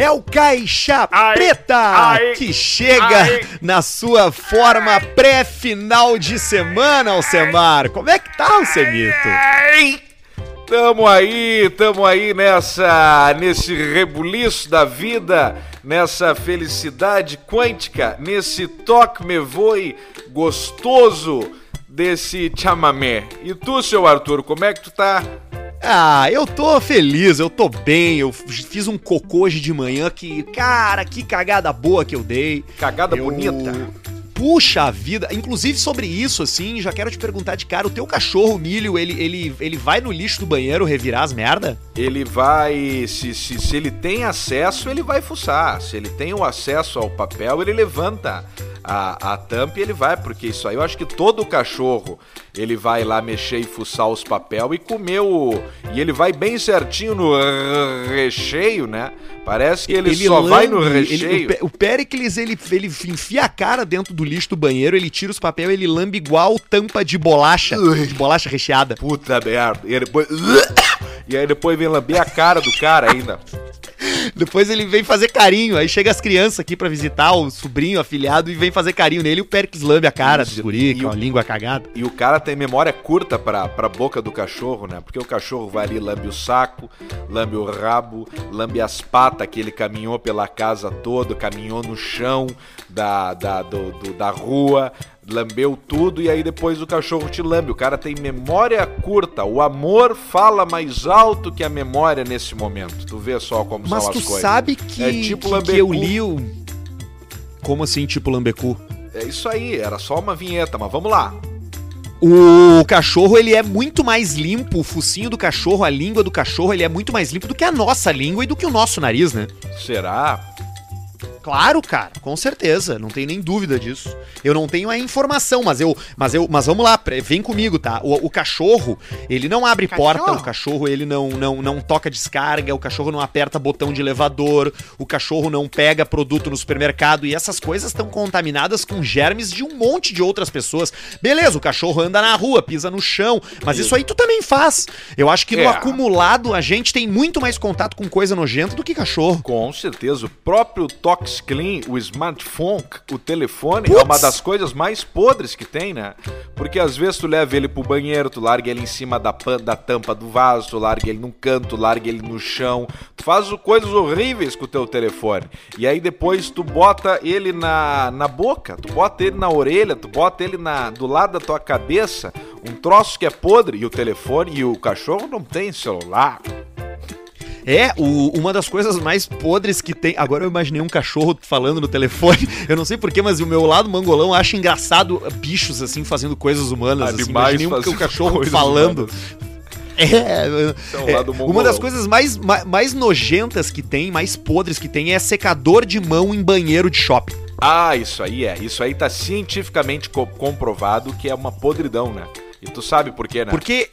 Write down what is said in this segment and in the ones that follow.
É o Caixa Ai, Preta ai, que chega ai. na sua forma pré-final de semana, Alcemar. Como é que tá, Alcemito? Ai, Tamo aí, tamo aí nessa, nesse rebuliço da vida, nessa felicidade quântica, nesse toque me voe gostoso desse chamamé. E tu, seu Arthur, como é que tu tá? Ah, eu tô feliz, eu tô bem. Eu fiz um cocô hoje de manhã que, cara, que cagada boa que eu dei. Cagada Eu- bonita. Puxa vida, inclusive sobre isso, assim, já quero te perguntar de cara, o teu cachorro, o milho, ele, ele, ele vai no lixo do banheiro revirar as merda? Ele vai, se, se, se ele tem acesso, ele vai fuçar. Se ele tem o acesso ao papel, ele levanta a, a tampa e ele vai, porque isso aí eu acho que todo cachorro ele vai lá mexer e fuçar os papel e comer o. E ele vai bem certinho no recheio, né? Parece que ele, só vai no lambe, ele- recheio. o, o Pericles, ele, ele enfia a cara dentro do lixo do banheiro, ele tira os papéis, ele lambe igual tampa de bolacha, de bolacha recheada. Puta merda. E aí depois. E aí depois vem lamber a cara do cara ainda. Depois ele vem fazer carinho, aí chega as crianças aqui pra visitar o sobrinho afilhado e vem fazer carinho nele e o Pericles lambe a cara Isso, do guri, com o- a língua cagada. E o cara tem memória curta pra, pra boca do cachorro, né? Porque o cachorro vai ali, lambe o saco, lambe o rabo, lambe as patas que ele caminhou pela casa toda, caminhou no chão da, da, do- do- da rua, lambeu tudo e aí depois o cachorro te lambe. O cara tem memória curta. O amor fala mais alto que a memória nesse momento. Tu vê só como Mas são tu as coisas. sabe que, É tipo que, que eu li o... Como assim, tipo lambecu? É isso aí, era só uma vinheta, mas vamos lá. O cachorro, ele é muito mais limpo, o focinho do cachorro, a língua do cachorro, ele é muito mais limpo do que a nossa língua e do que o nosso nariz, né? Será? Claro, cara, com certeza, não tem nem dúvida disso. Eu não tenho a informação, mas eu, mas eu, mas vamos lá, vem comigo, tá? O, o cachorro, ele não abre porta, o cachorro ele não, não, não toca descarga, o cachorro não aperta botão de elevador, o cachorro não pega produto no supermercado e essas coisas estão contaminadas com germes de um monte de outras pessoas. Beleza, o cachorro anda na rua, pisa no chão, mas isso aí tu também faz. Eu acho que no É. acumulado a gente tem muito mais contato com coisa nojenta do que cachorro. Com certeza, o próprio Tox O smartphone, o telefone, é uma das coisas mais podres que tem, né? Porque às vezes tu leva ele pro banheiro, tu larga ele em cima da, pan- da tampa do vaso, tu larga ele num canto, tu larga ele no chão, tu faz coisas horríveis com o teu telefone. E aí depois tu bota ele na, na boca, tu bota ele na orelha, tu bota ele na, do lado da tua cabeça, um troço que é podre, e o telefone e o cachorro não tem celular. É, o- uma das coisas mais podres que tem. Agora eu imaginei um cachorro falando no telefone. Eu não sei porquê, mas o meu lado mangolão acha engraçado bichos assim fazendo coisas humanas. assim. Imaginei um, um cachorro falando. humanas. É, é é, uma das coisas mais, mais, mais nojentas que tem, mais podres que tem, é secador de mão em banheiro de shopping. Ah, isso aí é. Isso aí tá cientificamente co- comprovado que é uma podridão, né? E tu sabe por quê, né? Porque.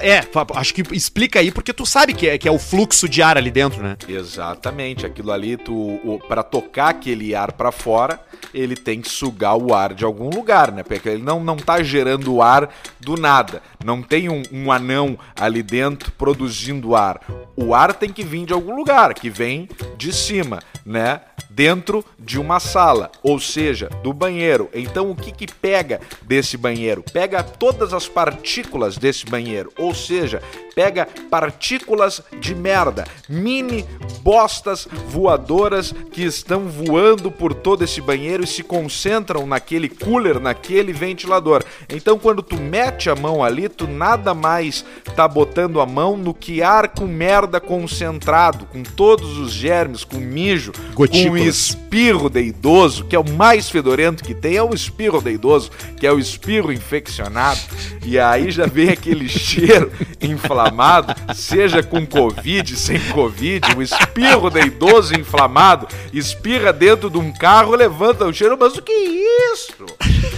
É, acho que explica aí, porque tu sabe que é, que é o fluxo de ar ali dentro, né? Exatamente. Aquilo ali, tu, para tocar aquele ar pra fora, ele tem que sugar o ar de algum lugar, né? Porque ele não, não tá gerando ar do nada. Não tem um, um anão ali dentro produzindo ar. O ar tem que vir de algum lugar, que vem de cima, né? Dentro de uma sala, ou seja, do banheiro. Então o que que pega desse banheiro? Pega todas as partículas desse banheiro, ou seja, pega partículas de merda, mini bostas voadoras que estão voando por todo esse banheiro e se concentram naquele cooler, naquele ventilador. Então quando tu mete a mão ali, tu nada mais tá botando a mão no que ar com merda concentrado, com todos os germes, com mijo, com Gotículas. Espirro de idoso, que é o mais fedorento que tem, é o espirro de idoso, que é o espirro infeccionado. E aí já vem aquele cheiro inflamado, seja com Covid, sem Covid, o espirro de idoso inflamado, espirra dentro de um carro, levanta o cheiro, mas o que é isso?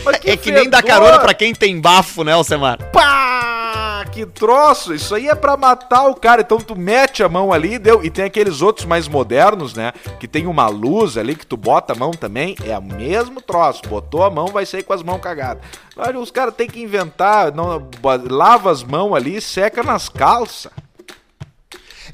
Mas É que nem dar fedor! carona pra quem tem bafo, né, Alcemar? Pá! Que troço! Isso aí é pra matar o cara. Então tu mete a mão ali e deu. E tem aqueles outros mais modernos, né? Que tem uma luz ali que tu bota a mão também. É o mesmo troço. Botou a mão, vai sair com as mãos cagadas. Os caras têm que inventar. Não, lava as mãos ali seca nas calças.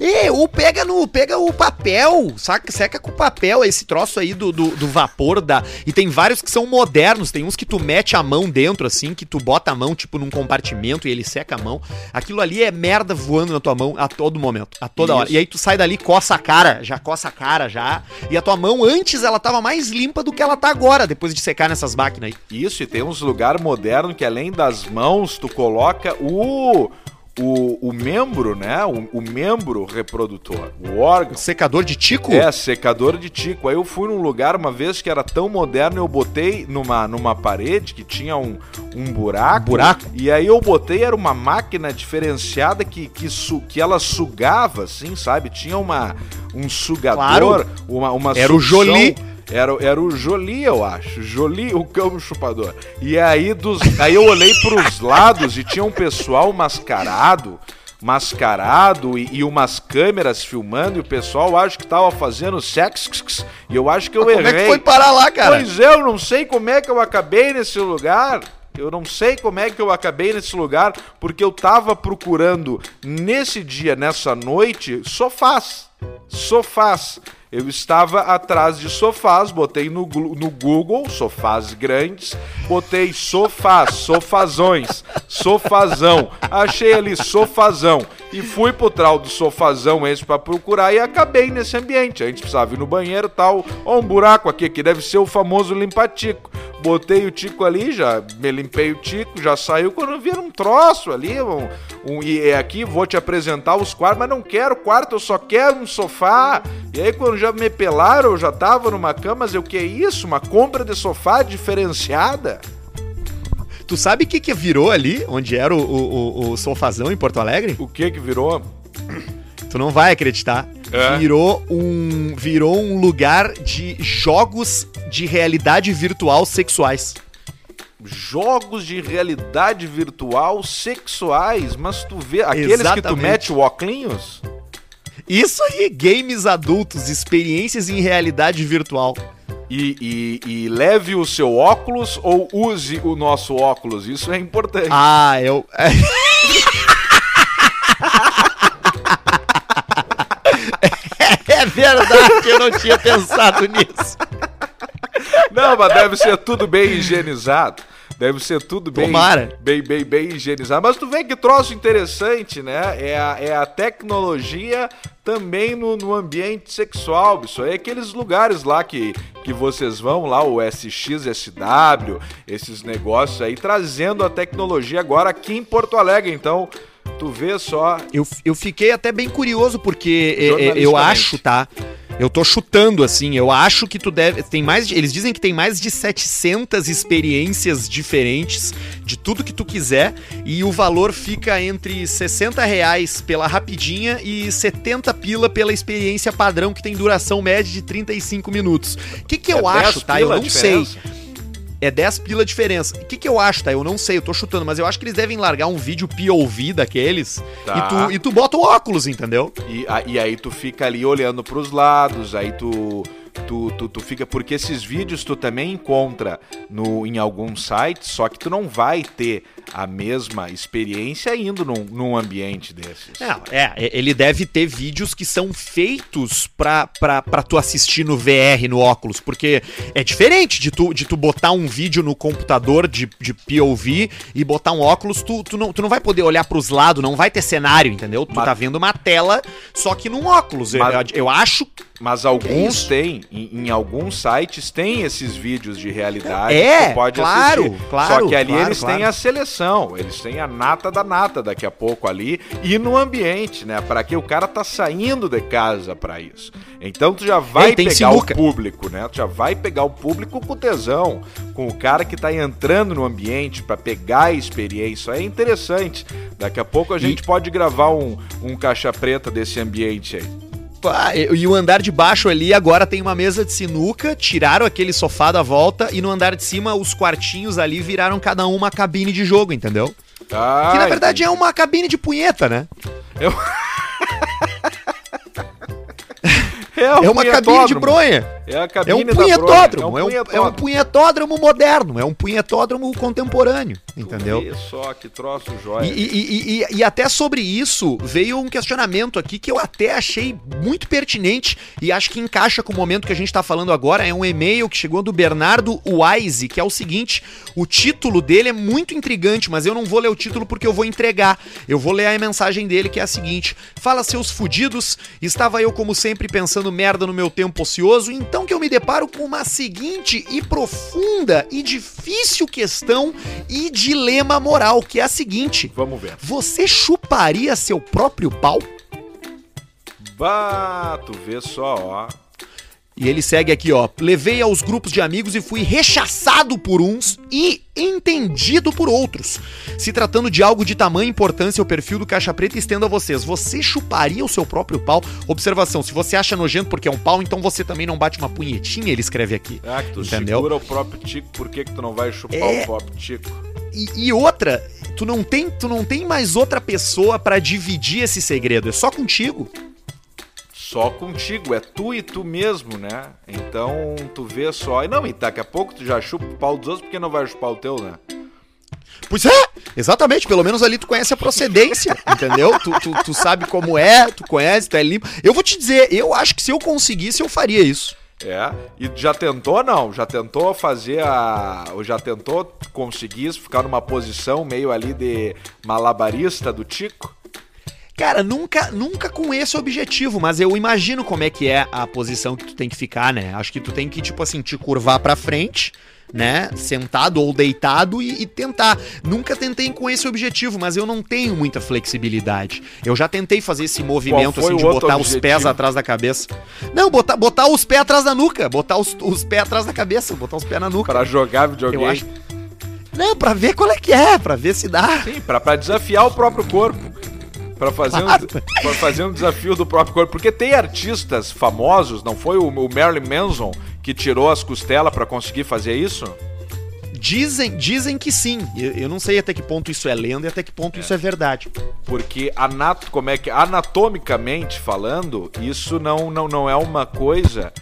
E, ou pega no. Pega o papel, saca? Seca com papel esse troço aí do, do, do, vapor da. E tem vários que são modernos. Tem uns que tu mete a mão dentro, assim, que tu bota a mão, tipo, num compartimento e ele seca a mão. Aquilo ali é merda voando na tua mão a todo momento, a toda Isso. hora. E aí tu sai dali, coça a cara, já coça a cara já. E a tua mão, antes, ela tava mais limpa do que ela tá agora, depois de secar nessas máquinas aí. Isso, e tem uns lugares modernos que além das mãos, tu coloca o o, o membro, né? O, o, membro reprodutor, o órgão. Secador de tico? É, secador de tico. Aí eu fui num lugar uma vez que era tão moderno, eu botei numa, numa parede que tinha um, um buraco. Buraco? E aí eu botei, era uma máquina diferenciada que, que, su, que ela sugava, assim, sabe? Tinha uma, um sugador, claro. uma, uma Era sucção. o Jolie era, era o Jolie, eu acho. Jolie, o cão chupador. E aí, dos, aí eu olhei pros lados e tinha um pessoal mascarado mascarado e, e, umas câmeras filmando e o pessoal acho que tava fazendo sexo e eu acho que eu errei. Como é que foi parar lá, cara? Pois é, eu não sei como é que eu acabei nesse lugar. Eu não sei como é que eu acabei nesse lugar, porque eu tava procurando nesse dia, nessa noite, sofás. Sofás. Eu estava atrás de sofás, botei no, no Google sofás grandes, botei sofás, sofazões, sofazão. Achei ali sofazão e fui pro trau do sofazão esse para procurar e acabei nesse ambiente. A gente precisava ir no banheiro tal. Ó, um buraco aqui, que deve ser o famoso limpa-tico. Botei o tico ali, já me limpei o tico, já saiu quando vi um troço ali. Um, um, e é aqui vou te apresentar os quartos, mas não quero quarto, eu só quero um sofá. E aí quando já me pelaram, eu já tava numa cama, mas eu que é isso? Uma compra de sofá diferenciada? Tu sabe o que, que virou ali, onde era o, o, o sofazão em Porto Alegre? O que que virou? Tu não vai acreditar. É. Virou um virou um lugar de jogos de realidade virtual sexuais. Jogos de realidade virtual sexuais, mas tu vê aqueles Exatamente. que tu mete o óculos? Isso aí, games adultos, experiências em realidade virtual. E, e, e, leve o seu óculos ou use o nosso óculos. Isso é importante. Ah, eu. é verdade, eu não tinha pensado nisso. Não, mas deve ser tudo bem higienizado. Deve ser tudo bem, Tomara. bem, bem, bem higienizado. Mas tu vê que troço interessante, né? É a, é a tecnologia também no, no ambiente sexual. Isso aí é aqueles lugares lá que, que vocês vão lá, o SXSW, esses negócios aí, trazendo a tecnologia agora aqui em Porto Alegre. Então, tu vê só. Eu, eu fiquei até bem curioso, porque é, é, eu acho, tá? Eu tô chutando, assim, eu acho que tu deve. Tem mais. De, eles dizem que tem mais de 700 experiências diferentes de tudo que tu quiser. E o valor fica entre 60 reais pela rapidinha e 70 pila pela experiência padrão, que tem duração média de 35 minutos. O que, que eu é acho, tá? Eu não sei. É 10 pila a diferença. O que, que eu acho, tá? Eu não sei, eu tô chutando, mas eu acho que eles devem largar um vídeo POV daqueles tá. e, tu, e tu bota o óculos, entendeu? E, a, e aí tu fica ali olhando pros lados, aí tu tu, tu, tu fica. Porque esses vídeos tu também encontra no, em alguns sites, só que tu não vai ter a mesma experiência indo num, num ambiente desses. Não, é, ele deve ter vídeos que são feitos pra, pra, pra tu assistir no VR, no óculos, porque é diferente de tu, de tu botar um vídeo no computador de, de POV e botar um óculos, tu, tu, não, tu não vai poder olhar pros lados, não vai ter cenário, entendeu? Tu mas, tá vendo uma tela, só que num óculos. Mas, eu, eu acho mas alguns é têm, em, em, alguns sites tem esses vídeos de realidade é, que você pode claro, assistir. Claro, Só que ali claro, eles claro. têm a seleção, eles têm a nata da nata daqui a pouco ali e no ambiente, né? Para que o cara tá saindo de casa para isso. Então tu já vai Ei, pegar sinuca. o público, né? Tu já vai pegar o público com tesão, com o cara que tá entrando no ambiente para pegar a experiência. É interessante. Daqui a pouco a gente e... pode gravar um, um caixa preta desse ambiente aí. E o andar de baixo ali agora tem uma mesa de sinuca, tiraram aquele sofá da volta e no andar de cima os quartinhos ali viraram cada um uma cabine de jogo, entendeu? Ah, que na verdade entendi. é uma cabine de punheta, né? Eu... é, um é uma cabine de bronha. É a É cabine um da punhetódromo, Brolha, é um, é um punhetódromo moderno, é um punhetódromo contemporâneo, entendeu? Vê só que troço jóia. E, e- e- e- até sobre isso veio um questionamento aqui que eu até achei muito pertinente e acho que encaixa com o momento que a gente tá falando agora. É um e-mail que chegou do Bernardo Wise, que é o seguinte: o título dele é muito intrigante, mas eu não vou ler o título porque eu vou entregar. Eu vou ler a mensagem dele, que é a seguinte: Fala, seus fudidos, estava eu, como sempre, pensando merda no meu tempo ocioso, então que eu me deparo com uma seguinte e profunda e difícil questão e dilema moral, que é a seguinte. Vamos ver. Você chuparia seu próprio pau? Bah, tu vê só, ó. E ele segue aqui, ó. Levei aos grupos de amigos e fui rechaçado por uns e entendido por outros. Se tratando de algo de tamanha importância, o perfil do Caixa Preta estendo a vocês. Você chuparia o seu próprio pau? Observação: se você acha nojento porque é um pau, então você também não bate uma punhetinha, ele escreve aqui. Ah, que tu Entendeu? segura o próprio tico, por que, que tu não vai chupar É. o próprio tico? E, e outra, tu não tem, tu não tem mais outra pessoa pra dividir esse segredo, é só contigo. Só contigo, é tu e tu mesmo, né? Então tu vê só. E não, e daqui a pouco tu já chupa o pau dos outros, porque não vai chupar o teu, né? Pois é, exatamente. Pelo menos ali tu conhece a procedência, entendeu? Tu, tu, tu sabe como é, tu conhece, tu é limpo. Eu vou te dizer, eu acho que se eu conseguisse, eu faria isso. É. E já tentou, não? Já tentou fazer a. Ou já tentou conseguir ficar numa posição meio ali de malabarista do Tico? Cara, nunca, nunca com esse objetivo, mas eu imagino como é que é a posição que tu tem que ficar, né? Acho que tu tem que, tipo assim, te curvar pra frente, né? Sentado ou deitado e, e tentar. Nunca tentei com esse objetivo, mas eu não tenho muita flexibilidade. Eu já tentei fazer esse movimento, assim, de botar os objetivo? pés atrás da cabeça. Não, botar, botar os pés atrás da nuca. Botar os, os pés atrás da cabeça, botar os pés na nuca. Pra jogar videogame? Eu acho. Não, pra ver qual é que é, pra ver se dá. Sim, pra, pra desafiar o próprio corpo. Pra fazer, um, pra fazer um desafio do próprio corpo. Porque tem artistas famosos, não foi o, o Marilyn Manson que tirou as costelas pra conseguir fazer isso? Dizem, dizem que sim. Eu, eu não sei até que ponto isso é lenda e até que ponto isso é verdade. Porque anat como é que anatomicamente falando, isso não, não, não é uma coisa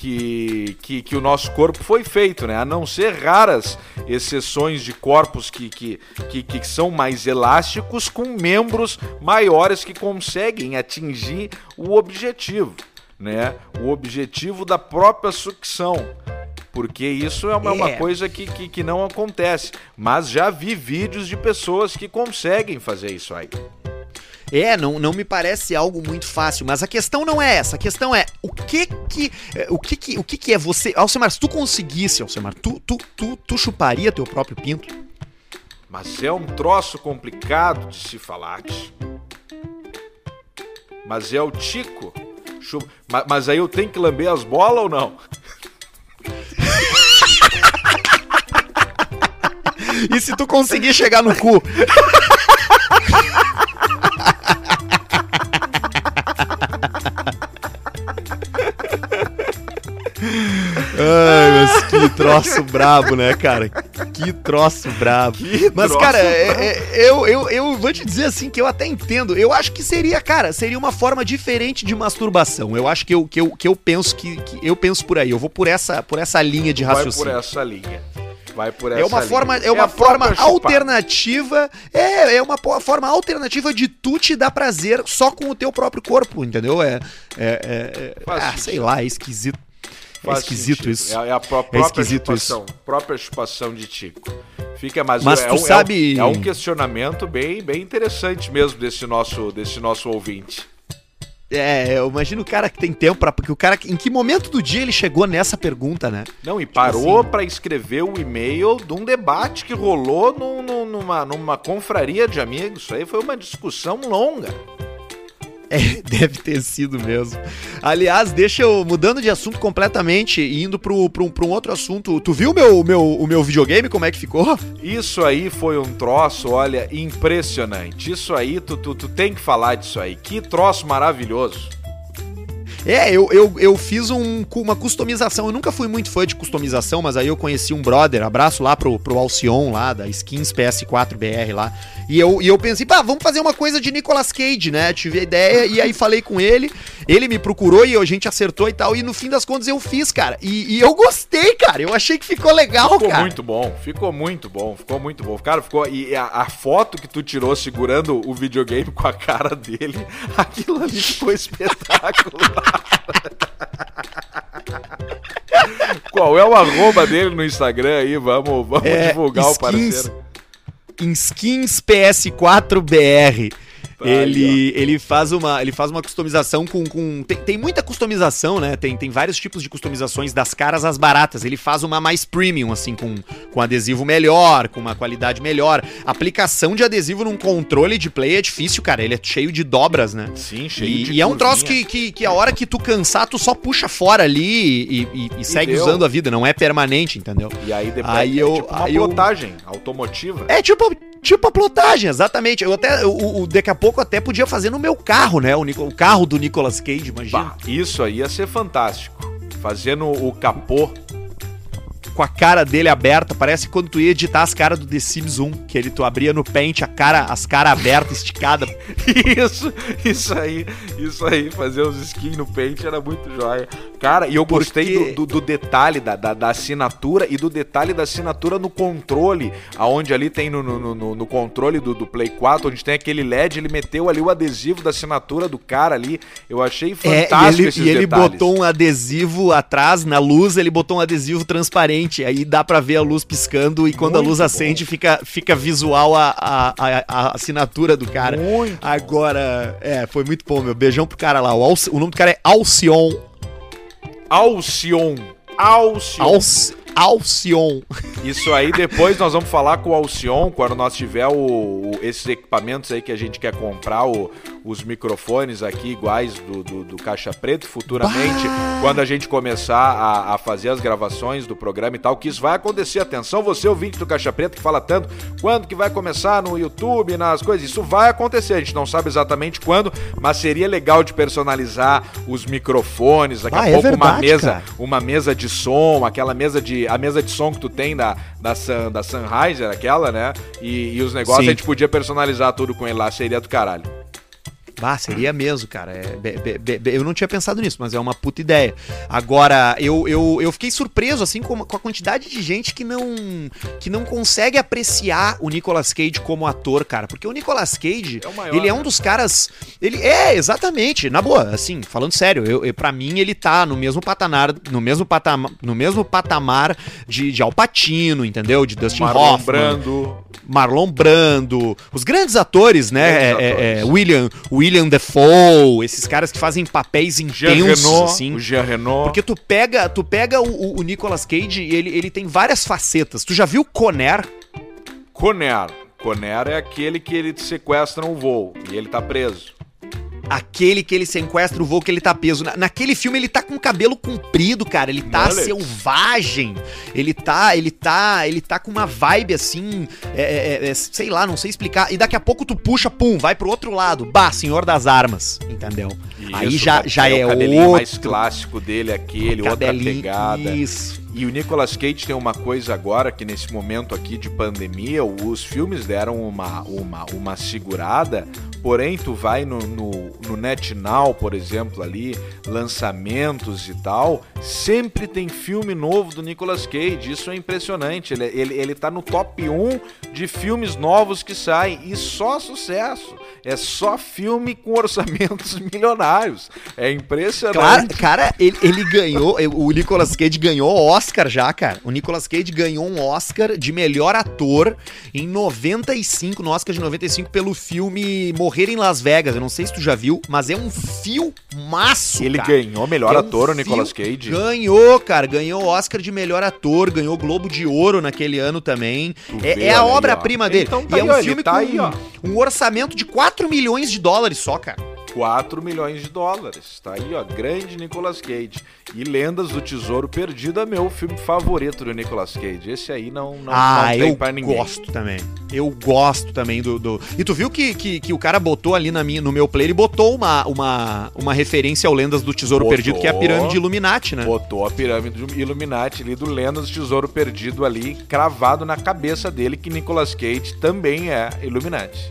que, que, que o nosso corpo foi feito, né? A não ser raras exceções de corpos que, que, que, que são mais elásticos com membros maiores que conseguem atingir o objetivo, né? O objetivo da própria sucção. Porque isso é uma, uma É. coisa que, que, que não acontece. Mas já vi vídeos de pessoas que conseguem fazer isso aí. É, não, não me parece algo muito fácil, mas a questão não é essa. A questão é o que que eh, o que que, o que, que é você, Alcemar, se tu conseguisse, Alcemar, tu, tu, tu, tu chuparia teu próprio pinto? Mas é um troço complicado de se falar. Mas é o Tico. Chu- Ma- Mas aí eu tenho que lamber as bolas ou não? E se tu conseguir chegar no cu? troço brabo, né, cara? Que troço brabo. Que mas, troço cara, é- é- eu, eu, eu vou te dizer assim que eu até entendo. Eu acho que seria, cara, seria uma forma diferente de masturbação. Eu acho que eu, que eu, que eu penso que, que eu penso por aí. Eu vou por essa, por essa linha de Vai por raciocínio. essa linha. Vai por essa É uma linha. forma, é uma a forma alternativa. É, é uma forma alternativa de tu te dar prazer só com o teu próprio corpo, entendeu? É, é, é- é- ah, sei lá, é esquisito. É Faz esquisito sentido. isso. É, é a pró- própria esquisito chupação. Própria chupação de Tico. Fica, mas, Mas é, tu um, sabe- é um- é um questionamento bem, bem interessante mesmo desse nosso, desse nosso ouvinte. É, eu imagino o cara que tem tempo pra. Porque o cara. Em que momento do dia ele chegou nessa pergunta, né? Não, e parou assim- pra escrever o e-mail de um debate que rolou num- numa, numa confraria de amigos. Isso aí foi uma discussão longa. É, deve ter sido mesmo. Aliás, deixa eu. Mudando de assunto completamente e indo pro um outro assunto. Tu viu meu, meu, o meu videogame, como é que ficou? Isso aí foi um troço, olha, impressionante. Isso aí, tu, tu, tu tem que falar disso aí. Que troço maravilhoso. É, eu, eu, eu fiz um, uma customização. Eu nunca fui muito fã de customização, mas aí eu conheci um brother. Abraço lá pro, pro Alcion lá, da Skins PS4 BR lá. E eu, e eu pensei, pá, vamos fazer uma coisa de Nicolas Cage, né? Tive a ideia e aí falei com ele. Ele me procurou e a gente acertou e tal. E no fim das contas eu fiz, cara. E, e eu gostei, cara. Eu achei que ficou legal, ficou cara. Ficou muito bom, ficou muito bom, ficou muito bom. Cara, ficou. E a, a foto que tu tirou segurando o videogame com a cara dele, aquilo ali ficou espetacular. Qual é o arroba dele no Instagram aí? Vamos, vamos é, divulgar skins, o parceiro. Skins PS4BR. Ele, ele, faz uma, ele faz uma customização com. com tem, tem, muita customização, né? Tem, tem vários tipos de customizações das caras às baratas. Ele faz uma mais premium, assim, com, com adesivo melhor, com uma qualidade melhor. Aplicação de adesivo num controle de play é difícil, cara. Ele é cheio de dobras, né? Sim, cheio e, de E é um troço que, que, que, a hora que tu cansar, tu só puxa fora ali e, e, e segue deu. usando a vida. Não é permanente, entendeu? E aí depois aí é eu, tipo uma aí plotagem eu... automotiva. É tipo Tipo a plotagem, exatamente. Eu até, o, o, daqui a pouco até podia fazer no meu carro, né? O, o carro do Nicolas Cage, imagina. Bah, isso aí ia ser fantástico. Fazendo o capô com a cara dele aberta, parece quando tu ia editar as caras do The Sims 1, que ele tu abria no Paint a cara, as caras abertas, esticadas. isso, isso aí, isso aí, fazer os skins no Paint era muito jóia. Cara, e eu gostei Porque... do, do, do, detalhe da, da, da, assinatura e do detalhe da assinatura no controle, aonde ali tem no, no, no, no controle do, do, Play 4, onde tem aquele LED, ele meteu ali o adesivo da assinatura do cara ali. Eu achei fantástico é, e ele, esses e ele botou um adesivo atrás, na luz, ele botou um adesivo transparente, aí dá para ver a luz piscando e quando muito a luz acende fica, fica visual a, a, a, a, assinatura do cara. Muito Agora, é, foi muito bom, meu. Beijão pro cara lá. O, Alci, o nome do cara é Alcion Alcion. Alcion. Alci Alcion. Isso aí, depois nós vamos falar com o Alcion, quando nós tiver o, o, esses equipamentos aí que a gente quer comprar, o, os microfones aqui iguais do, do, do Caixa Preto, futuramente, bah. quando a gente começar a, a, fazer as gravações do programa e tal, que isso vai acontecer. Atenção, você ouvinte do Caixa Preto que fala tanto, quando que vai começar no YouTube, nas coisas, isso vai acontecer, a gente não sabe exatamente quando, mas seria legal de personalizar os microfones, daqui ah, a é pouco é verdade, uma mesa, uma mesa de som, aquela mesa de a mesa de som que tu tem da, da, Sun, da Sunriser, aquela, né? E, e os negócios Sim. a gente podia personalizar tudo com ele lá, seria do caralho. Ah, seria mesmo, cara. É, be, be, be, eu não tinha pensado nisso, mas é uma puta ideia. Agora, eu, eu, eu fiquei surpreso, assim, com, com, a quantidade de gente que não, que não consegue apreciar o Nicolas Cage como ator, cara. Porque o Nicolas Cage, é maior, ele é um né? dos caras. Ele é, exatamente, na boa, assim, falando sério, eu, eu, pra mim ele tá no mesmo patamar, no mesmo patamar, no mesmo patamar de, de Alpatino, entendeu? De Dustin Marlon Hoffman. Brando. Marlon Brando. Os grandes atores, né? Grandes é, atores. É, é, William. William William Defoe, esses caras que fazem papéis intensos, Renault, assim. O Jean Renault. Porque tu pega, tu pega o, o Nicolas Cage e ele, ele tem várias facetas. Tu já viu Conner? Conner. Conner é aquele que ele sequestra um voo e ele tá preso aquele que ele sequestra o voo que ele tá preso. Na, naquele filme ele tá com o cabelo comprido, cara. Ele tá Mullet. selvagem. Ele tá, ele tá, ele tá com uma vibe assim, é, é, é, é, sei lá, não sei explicar. E daqui a pouco tu puxa, pum, vai pro outro lado. Bah, Senhor das Armas, entendeu? Isso, Aí já, já é, é o outro. mais clássico dele, aquele, outra pegada. Isso. E o Nicolas Cage tem uma coisa agora que nesse momento aqui de pandemia, os filmes deram uma, uma, uma segurada, porém tu vai no, no, no NetNow, por exemplo, ali, lançamentos e tal, sempre tem filme novo do Nicolas Cage, isso é impressionante, ele, ele, ele tá no top 1 de filmes novos que saem, e só sucesso, é só filme com orçamentos milionários, é impressionante. Cara, cara ele, ele ganhou, o Nicolas Cage ganhou Oscar já, cara. O Nicolas Cage ganhou um Oscar de melhor ator em 95, no Oscar de 95, pelo filme Morrer em Las Vegas. Eu não sei se tu já viu, mas é um filmaço, Ele cara. ganhou melhor é ator, um o Nicolas Cage? Ganhou, cara. Ganhou Oscar de melhor ator, ganhou Globo de Ouro naquele ano também. É, é, a obra-prima dele. Então tá e é um aí, filme tá com aí, um orçamento de 4 milhões de dólares só, cara. 4 milhões de dólares. Tá aí, ó, grande Nicolas Cage. E Lendas do Tesouro Perdido é meu filme favorito do Nicolas Cage. Esse aí não, não, ah, não tem eu pra ninguém. gosto também. Eu gosto também do... do... E tu viu que, que, que, o cara botou ali na minha, no meu player, ele botou uma, uma, uma referência ao Lendas do Tesouro botou, Perdido, que é a pirâmide Illuminati, né? Botou a pirâmide Illuminati ali do Lendas do Tesouro Perdido ali, cravado na cabeça dele, que Nicolas Cage também é Illuminati.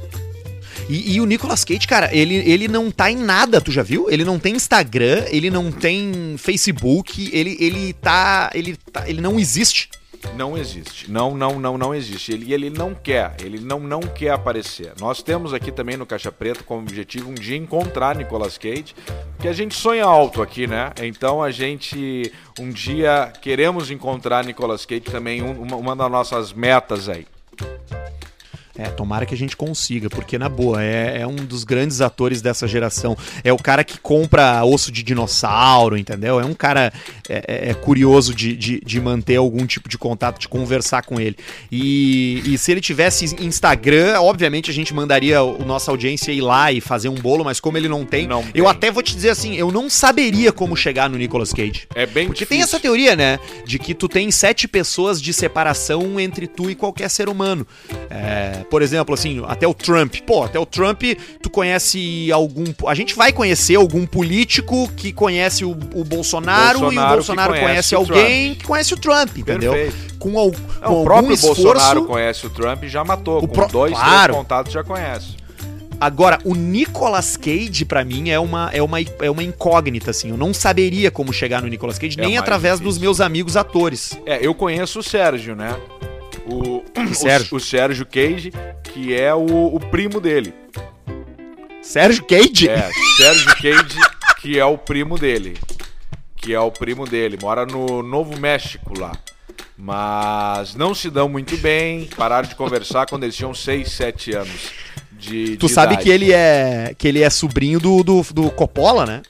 E, e, o Nicolas Cage, cara, ele, ele não tá em nada, tu já viu? Ele não tem Instagram, ele não tem Facebook, ele, ele tá. Ele, tá, ele não existe. Não existe. Não, não, não, não existe. Ele, ele não quer. Ele não, não quer aparecer. Nós temos aqui também no Caixa Preta como objetivo um dia encontrar Nicolas Cage, que a gente sonha alto aqui, né? Então a gente um dia queremos encontrar Nicolas Cage também, uma, uma das nossas metas aí. É, tomara que a gente consiga, porque na boa, é, é, um dos grandes atores dessa geração. É o cara que compra osso de dinossauro, entendeu? É um cara é, é, é curioso de, de, de, manter algum tipo de contato, de conversar com ele. E, e se ele tivesse Instagram, obviamente a gente mandaria a nossa audiência ir lá e fazer um bolo, mas como ele não tem, não eu até vou te dizer assim, eu não saberia como chegar no Nicolas Cage. É bem Porque difícil. tem essa teoria, né? De que tu tem sete pessoas de separação entre tu e qualquer ser humano. É, por exemplo, assim, até o Trump. Pô, até o Trump, tu conhece algum. A gente vai conhecer algum político que conhece o, o Bolsonaro, Bolsonaro, e o Bolsonaro conhece, conhece alguém Trump. que conhece o Trump, entendeu? Perfeito. Com, al, com o próprio esforço, Bolsonaro conhece o Trump e já matou. O com pro... dois, claro. três contatos já conhece. Agora, o Nicolas Cage, para mim, é uma, é, uma, é uma incógnita, assim. Eu não saberia como chegar no Nicolas Cage, é nem através difícil. dos meus amigos atores. É, eu conheço o Sérgio, né? O, Sérgio. O, o Sérgio Cage, que é o, o primo dele. Sérgio Cage? É, Sérgio Cage, que é o primo dele. Que é o primo dele. Mora no Novo México lá. Mas não se dão muito bem. Pararam de conversar quando eles tinham 6, 7 anos. De, tu de sabe idade. que ele é que ele é sobrinho do, do, do Coppola, né?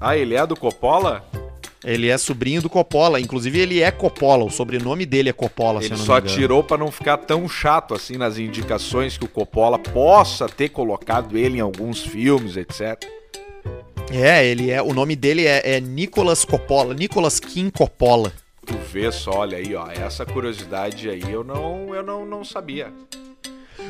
Ah, ele é do Coppola? Ele é sobrinho do Coppola, inclusive ele é Coppola, o sobrenome dele é Coppola, ele só tirou para não ficar tão chato assim nas indicações que o Coppola possa ter colocado ele em alguns filmes, etc. É, ele é, o nome dele é, é Nicolas Coppola, Nicolas Kim Coppola. Tu vê só, olha aí, ó, essa curiosidade aí eu não, eu não, não sabia.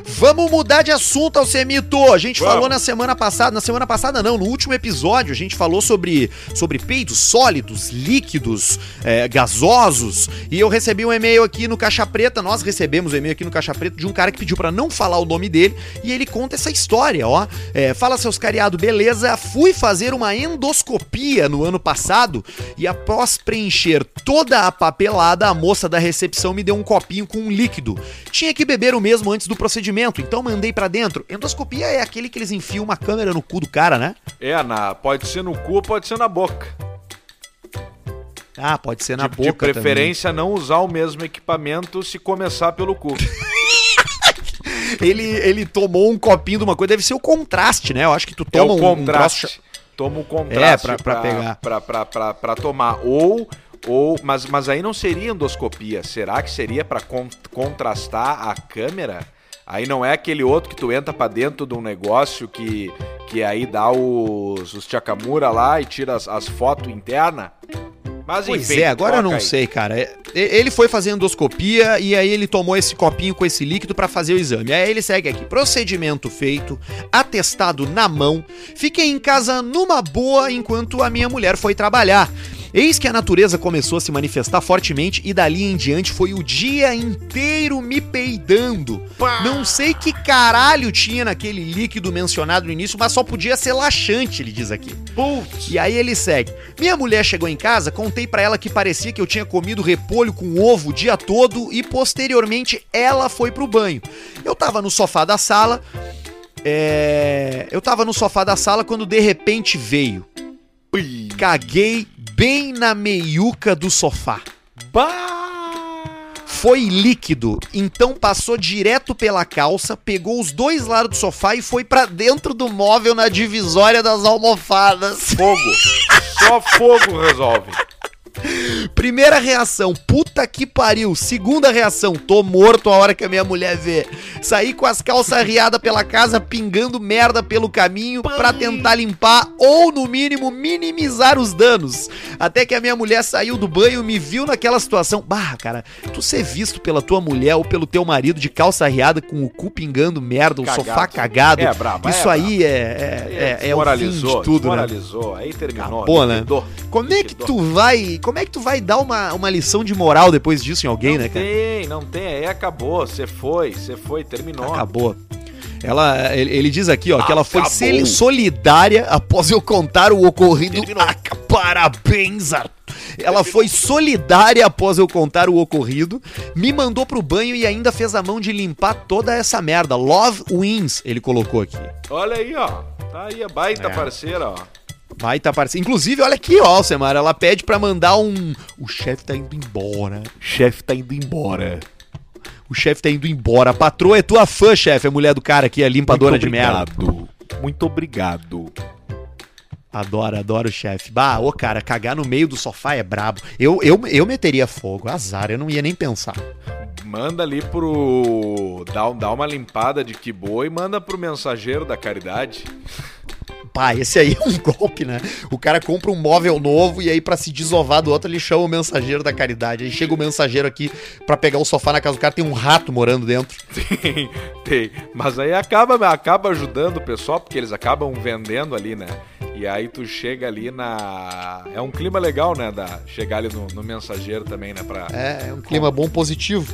Vamos mudar de assunto, Alcemito. A gente Vamos. falou na semana passada, na semana passada não, no último episódio, a gente falou sobre, sobre peitos sólidos, líquidos, é, gasosos. E eu recebi um e-mail aqui no Caixa Preta, nós recebemos um e-mail aqui no Caixa Preta de um cara que pediu para não falar o nome dele. E ele conta essa história, ó. É, Fala, seus cariados, beleza? Fui fazer uma endoscopia no ano passado e após preencher toda a papelada, a moça da recepção me deu um copinho com um líquido. Tinha que beber o mesmo antes do procedimento procedimento, então mandei para dentro. Endoscopia é aquele que eles enfiam uma câmera no cu do cara, né? É, na, pode ser no cu, pode ser na boca. Ah, pode ser na de, boca. De preferência, também. não usar o mesmo equipamento se começar pelo cu. ele, ele tomou um copinho de uma coisa, deve ser o contraste, né? Eu acho que tu toma é o um, contraste. Um Toma o contraste é, pra, pra, pra pegar. Pra, pra, pra, pra tomar. Ou ou, mas, mas aí não seria endoscopia. Será que seria para con contrastar a câmera? Aí não é aquele outro que tu entra para dentro de um negócio que, que aí dá os, os Chakamura lá e tira as, as fotos internas. Mas pois enfim, é, agora eu não aí. sei, cara. Ele foi fazer endoscopia e aí ele tomou esse copinho com esse líquido para fazer o exame. Aí ele segue aqui: procedimento feito, atestado na mão. Fiquei em casa numa boa enquanto a minha mulher foi trabalhar. Eis que a natureza começou a se manifestar fortemente e dali em diante foi o dia inteiro me peidando. Pá. Não sei que caralho tinha naquele líquido mencionado no início, mas só podia ser laxante, ele diz aqui. Putz. E aí ele segue. Minha mulher chegou em casa, contei para ela que parecia que eu tinha comido repolho com ovo o dia todo e posteriormente ela foi pro banho. Eu tava no sofá da sala, é... eu tava no sofá da sala quando de repente veio. Caguei bem na meiuca do sofá. Bah! Foi líquido, então passou direto pela calça, pegou os dois lados do sofá e foi para dentro do móvel na divisória das almofadas. Fogo. Só fogo resolve. Primeira reação, puta que pariu. Segunda reação, tô morto a hora que a minha mulher vê. Saí com as calças riadas pela casa, pingando merda pelo caminho pra tentar limpar ou, no mínimo, minimizar os danos. Até que a minha mulher saiu do banho e me viu naquela situação. Bah, cara, tu ser visto pela tua mulher ou pelo teu marido de calça riada com o cu pingando merda, o Cagado. sofá cagado. É Isso é aí é, é, é, é o fim de tudo, né? Aí terminou. Acabou, né? Como é que tu vai, como é que tu vai dar uma, uma lição de moral depois disso em alguém, não né, cara? tem, não tem. Aí acabou. Você foi, você foi, terminou. Acabou. Ela, ele, ele diz aqui, ó, que ela foi Acabou. solidária após eu contar o ocorrido. Terminou. Ah, parabéns, Arthur. Ela foi solidária após eu contar o ocorrido, me mandou pro banho e ainda fez a mão de limpar toda essa merda. Love wins, ele colocou aqui. Olha aí, ó. Tá aí a baita É. parceira, ó. Vai tá parceiro. Inclusive, olha aqui, ó, Alcemar, ela pede pra mandar um. O chefe tá indo embora. O chefe tá indo embora. O chefe tá indo embora. A patroa é tua fã, chefe, a mulher do cara aqui, a limpadora de merda. Muito obrigado. Adoro, adoro o chefe. Bah, ô cara, cagar no meio do sofá é brabo. Eu, eu, eu meteria fogo, azar, eu não ia nem pensar. Manda ali pro. Dá, dá uma limpada de que boa e manda pro mensageiro da caridade. Pá, esse aí é um golpe, né? O cara compra um móvel novo e aí pra se desovar do outro ele chama o mensageiro da caridade. Aí chega o mensageiro aqui pra pegar o sofá na casa do cara, tem um rato morando dentro. Tem, tem. Mas aí acaba, acaba ajudando o pessoal, porque eles acabam vendendo ali, né? E aí tu chega ali na. É um clima legal, né? Da... Chegar ali no, no mensageiro também, né? Pra É, é um clima bom, positivo.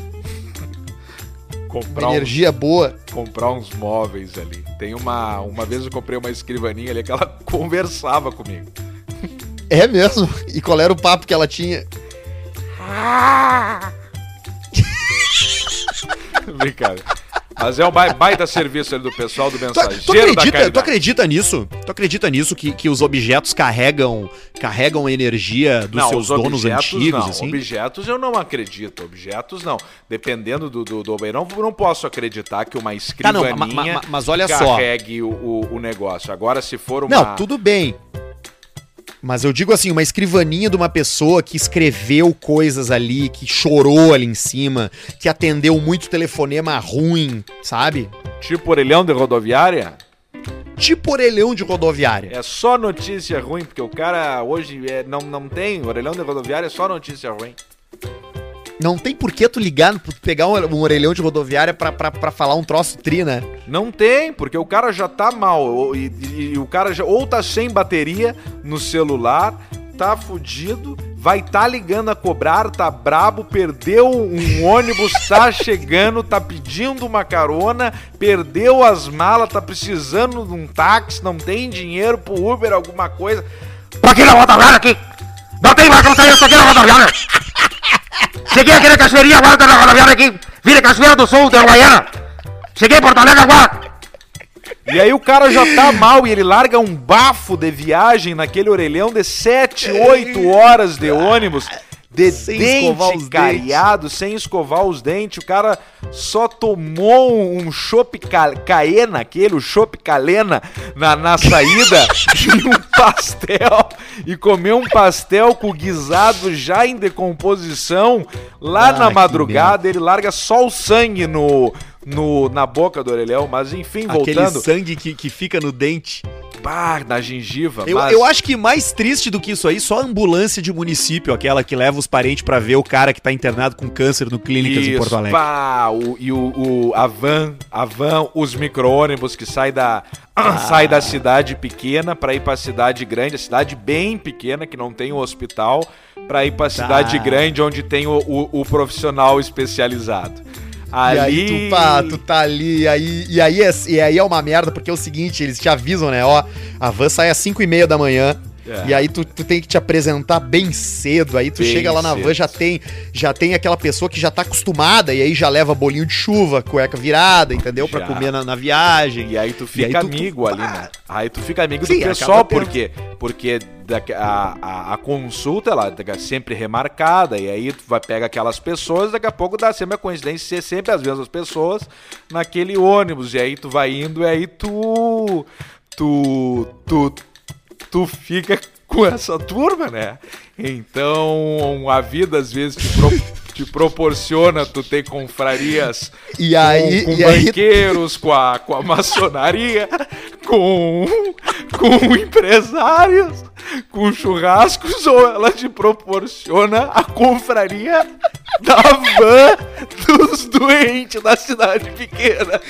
Comprar, energia boa. comprar uns móveis ali. Tem uma. Uma vez eu comprei uma escrivaninha ali que ela conversava comigo. É mesmo? E qual era o papo que ela tinha? Brincadeira. Mas é um bai- baita serviço ali do pessoal do Tu, mensageiro tu da acredita, tu acredita nisso? Tu acredita nisso que, que os objetos carregam carregam energia dos seus os donos objetos antigos, não. assim? Objetos eu não acredito. Objetos não. Dependendo do, do, do eu não, não posso acreditar que uma Tá, escrivaninha não, ma- ma- mas olha só. carregue o, o, o negócio. Agora, se for uma... Não, tudo bem. Mas eu digo assim, uma escrivaninha de uma pessoa que escreveu coisas ali, que chorou ali em cima, que atendeu muito telefonema ruim, sabe? Tipo orelhão de rodoviária, Tipo orelhão de rodoviária. é só notícia ruim, porque o cara hoje é, não, não tem. Orelhão de rodoviária é só notícia ruim. Não tem por que tu ligar, tu pegar um, um orelhão de rodoviária pra, pra, pra falar um troço tri, né? Não tem, porque o cara já tá mal. ou- E, e- e o cara já ou tá sem bateria no celular, tá fudido, vai tá ligando a cobrar, tá brabo, perdeu um ônibus, tá chegando, tá pedindo uma carona, perdeu as malas, tá precisando de um táxi, não tem dinheiro pro Uber, alguma coisa. Tô aqui na rodoviária aqui. Não tem mais, não tem, eu aqui na rodoviária. Cheguei aqui na Cachoeirinha, agora na rodoviária aqui. Vira Cachoeira do Sul, de Uruguaiana. Cheguei em Porto Alegre agora. E aí o cara já tá mal e ele larga um bafo de viagem naquele orelhão de 7, 8 horas de ônibus. De Sem dente escovar os cariado, sem escovar os dentes. O cara só tomou um chopp ca caena, aquele, o chopp calena, na, na saída e um pastel. E comeu um pastel com o guisado já em decomposição. Lá Ah, na madrugada, ele larga só o sangue no, no, na boca do orelhão. Mas enfim, Aquele voltando. sangue que, que fica no dente. Bah, na gengiva. Eu, mas... eu acho que mais triste do que isso aí, só a ambulância de município, aquela que leva os parentes pra ver o cara que tá internado com câncer no Clínicas em Porto Alegre. pá, o, e o, o- a van, a van, os micro-ônibus que sai da, sai da cidade pequena pra ir pra cidade grande, a cidade bem pequena que não tem o hospital, pra ir pra cidade grande onde tem o, o- o profissional especializado. E Ali... aí tu, pá, tu tá ali, e aí, e, aí é, e aí é uma merda, porque é o seguinte, eles te avisam, né? Ó, a van sai às 5 e meia da manhã. É. E aí tu, tu tem que te apresentar bem cedo. Aí tu Bem chega lá na cedo. van, já tem, já tem aquela pessoa que já tá acostumada, e aí já leva bolinho de chuva, cueca virada, entendeu? Pra Já. comer na, na viagem. E aí tu fica aí tu- tu- amigo ali, né? Aí tu fica amigo Sim, do pessoal, por quê? Porque da- a, a, a consulta, ela é sempre remarcada, e aí tu vai pega aquelas pessoas, daqui a pouco dá sempre a coincidência de ser sempre as mesmas pessoas naquele ônibus, e aí tu vai indo, e aí tu... Tu... Tu... Tu fica com essa turma, né? Então, a vida às vezes te, pro- te proporciona tu ter confrarias E aí, com, com e aí banqueiros, com a, com a maçonaria, com, com empresários, com churrascos, ou ela te proporciona a confraria da van dos doentes da cidade pequena.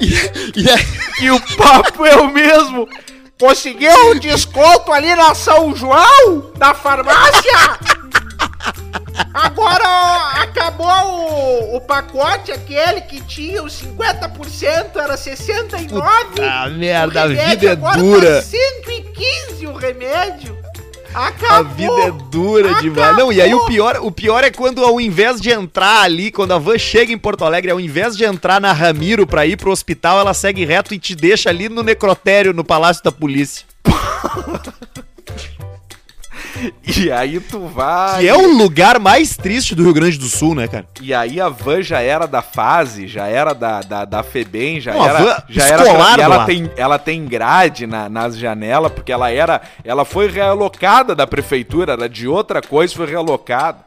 e aí, E o papo é o mesmo. Conseguiu um desconto ali na São João, da farmácia? Agora ó, acabou o, o pacote, aquele que tinha os 50%, era 69. Ah, merda, a vida é agora dura. Tá 115 o remédio. A Acabou. vida é dura demais. Não, e aí o pior, o pior é quando ao invés de entrar ali, quando a van chega em Porto Alegre, ao invés de entrar na Ramiro pra ir pro hospital, ela segue reto e te deixa ali no necrotério, no Palácio da Polícia. E aí tu vai. Que é o lugar mais triste do Rio Grande do Sul, né, cara? E aí a van já era da fase, já era da, da, da FEBEM, já Não, era. van já era. E ela tem, ela tem grade na, nas janelas, porque ela era. Ela foi realocada da prefeitura, era de outra coisa, foi realocada.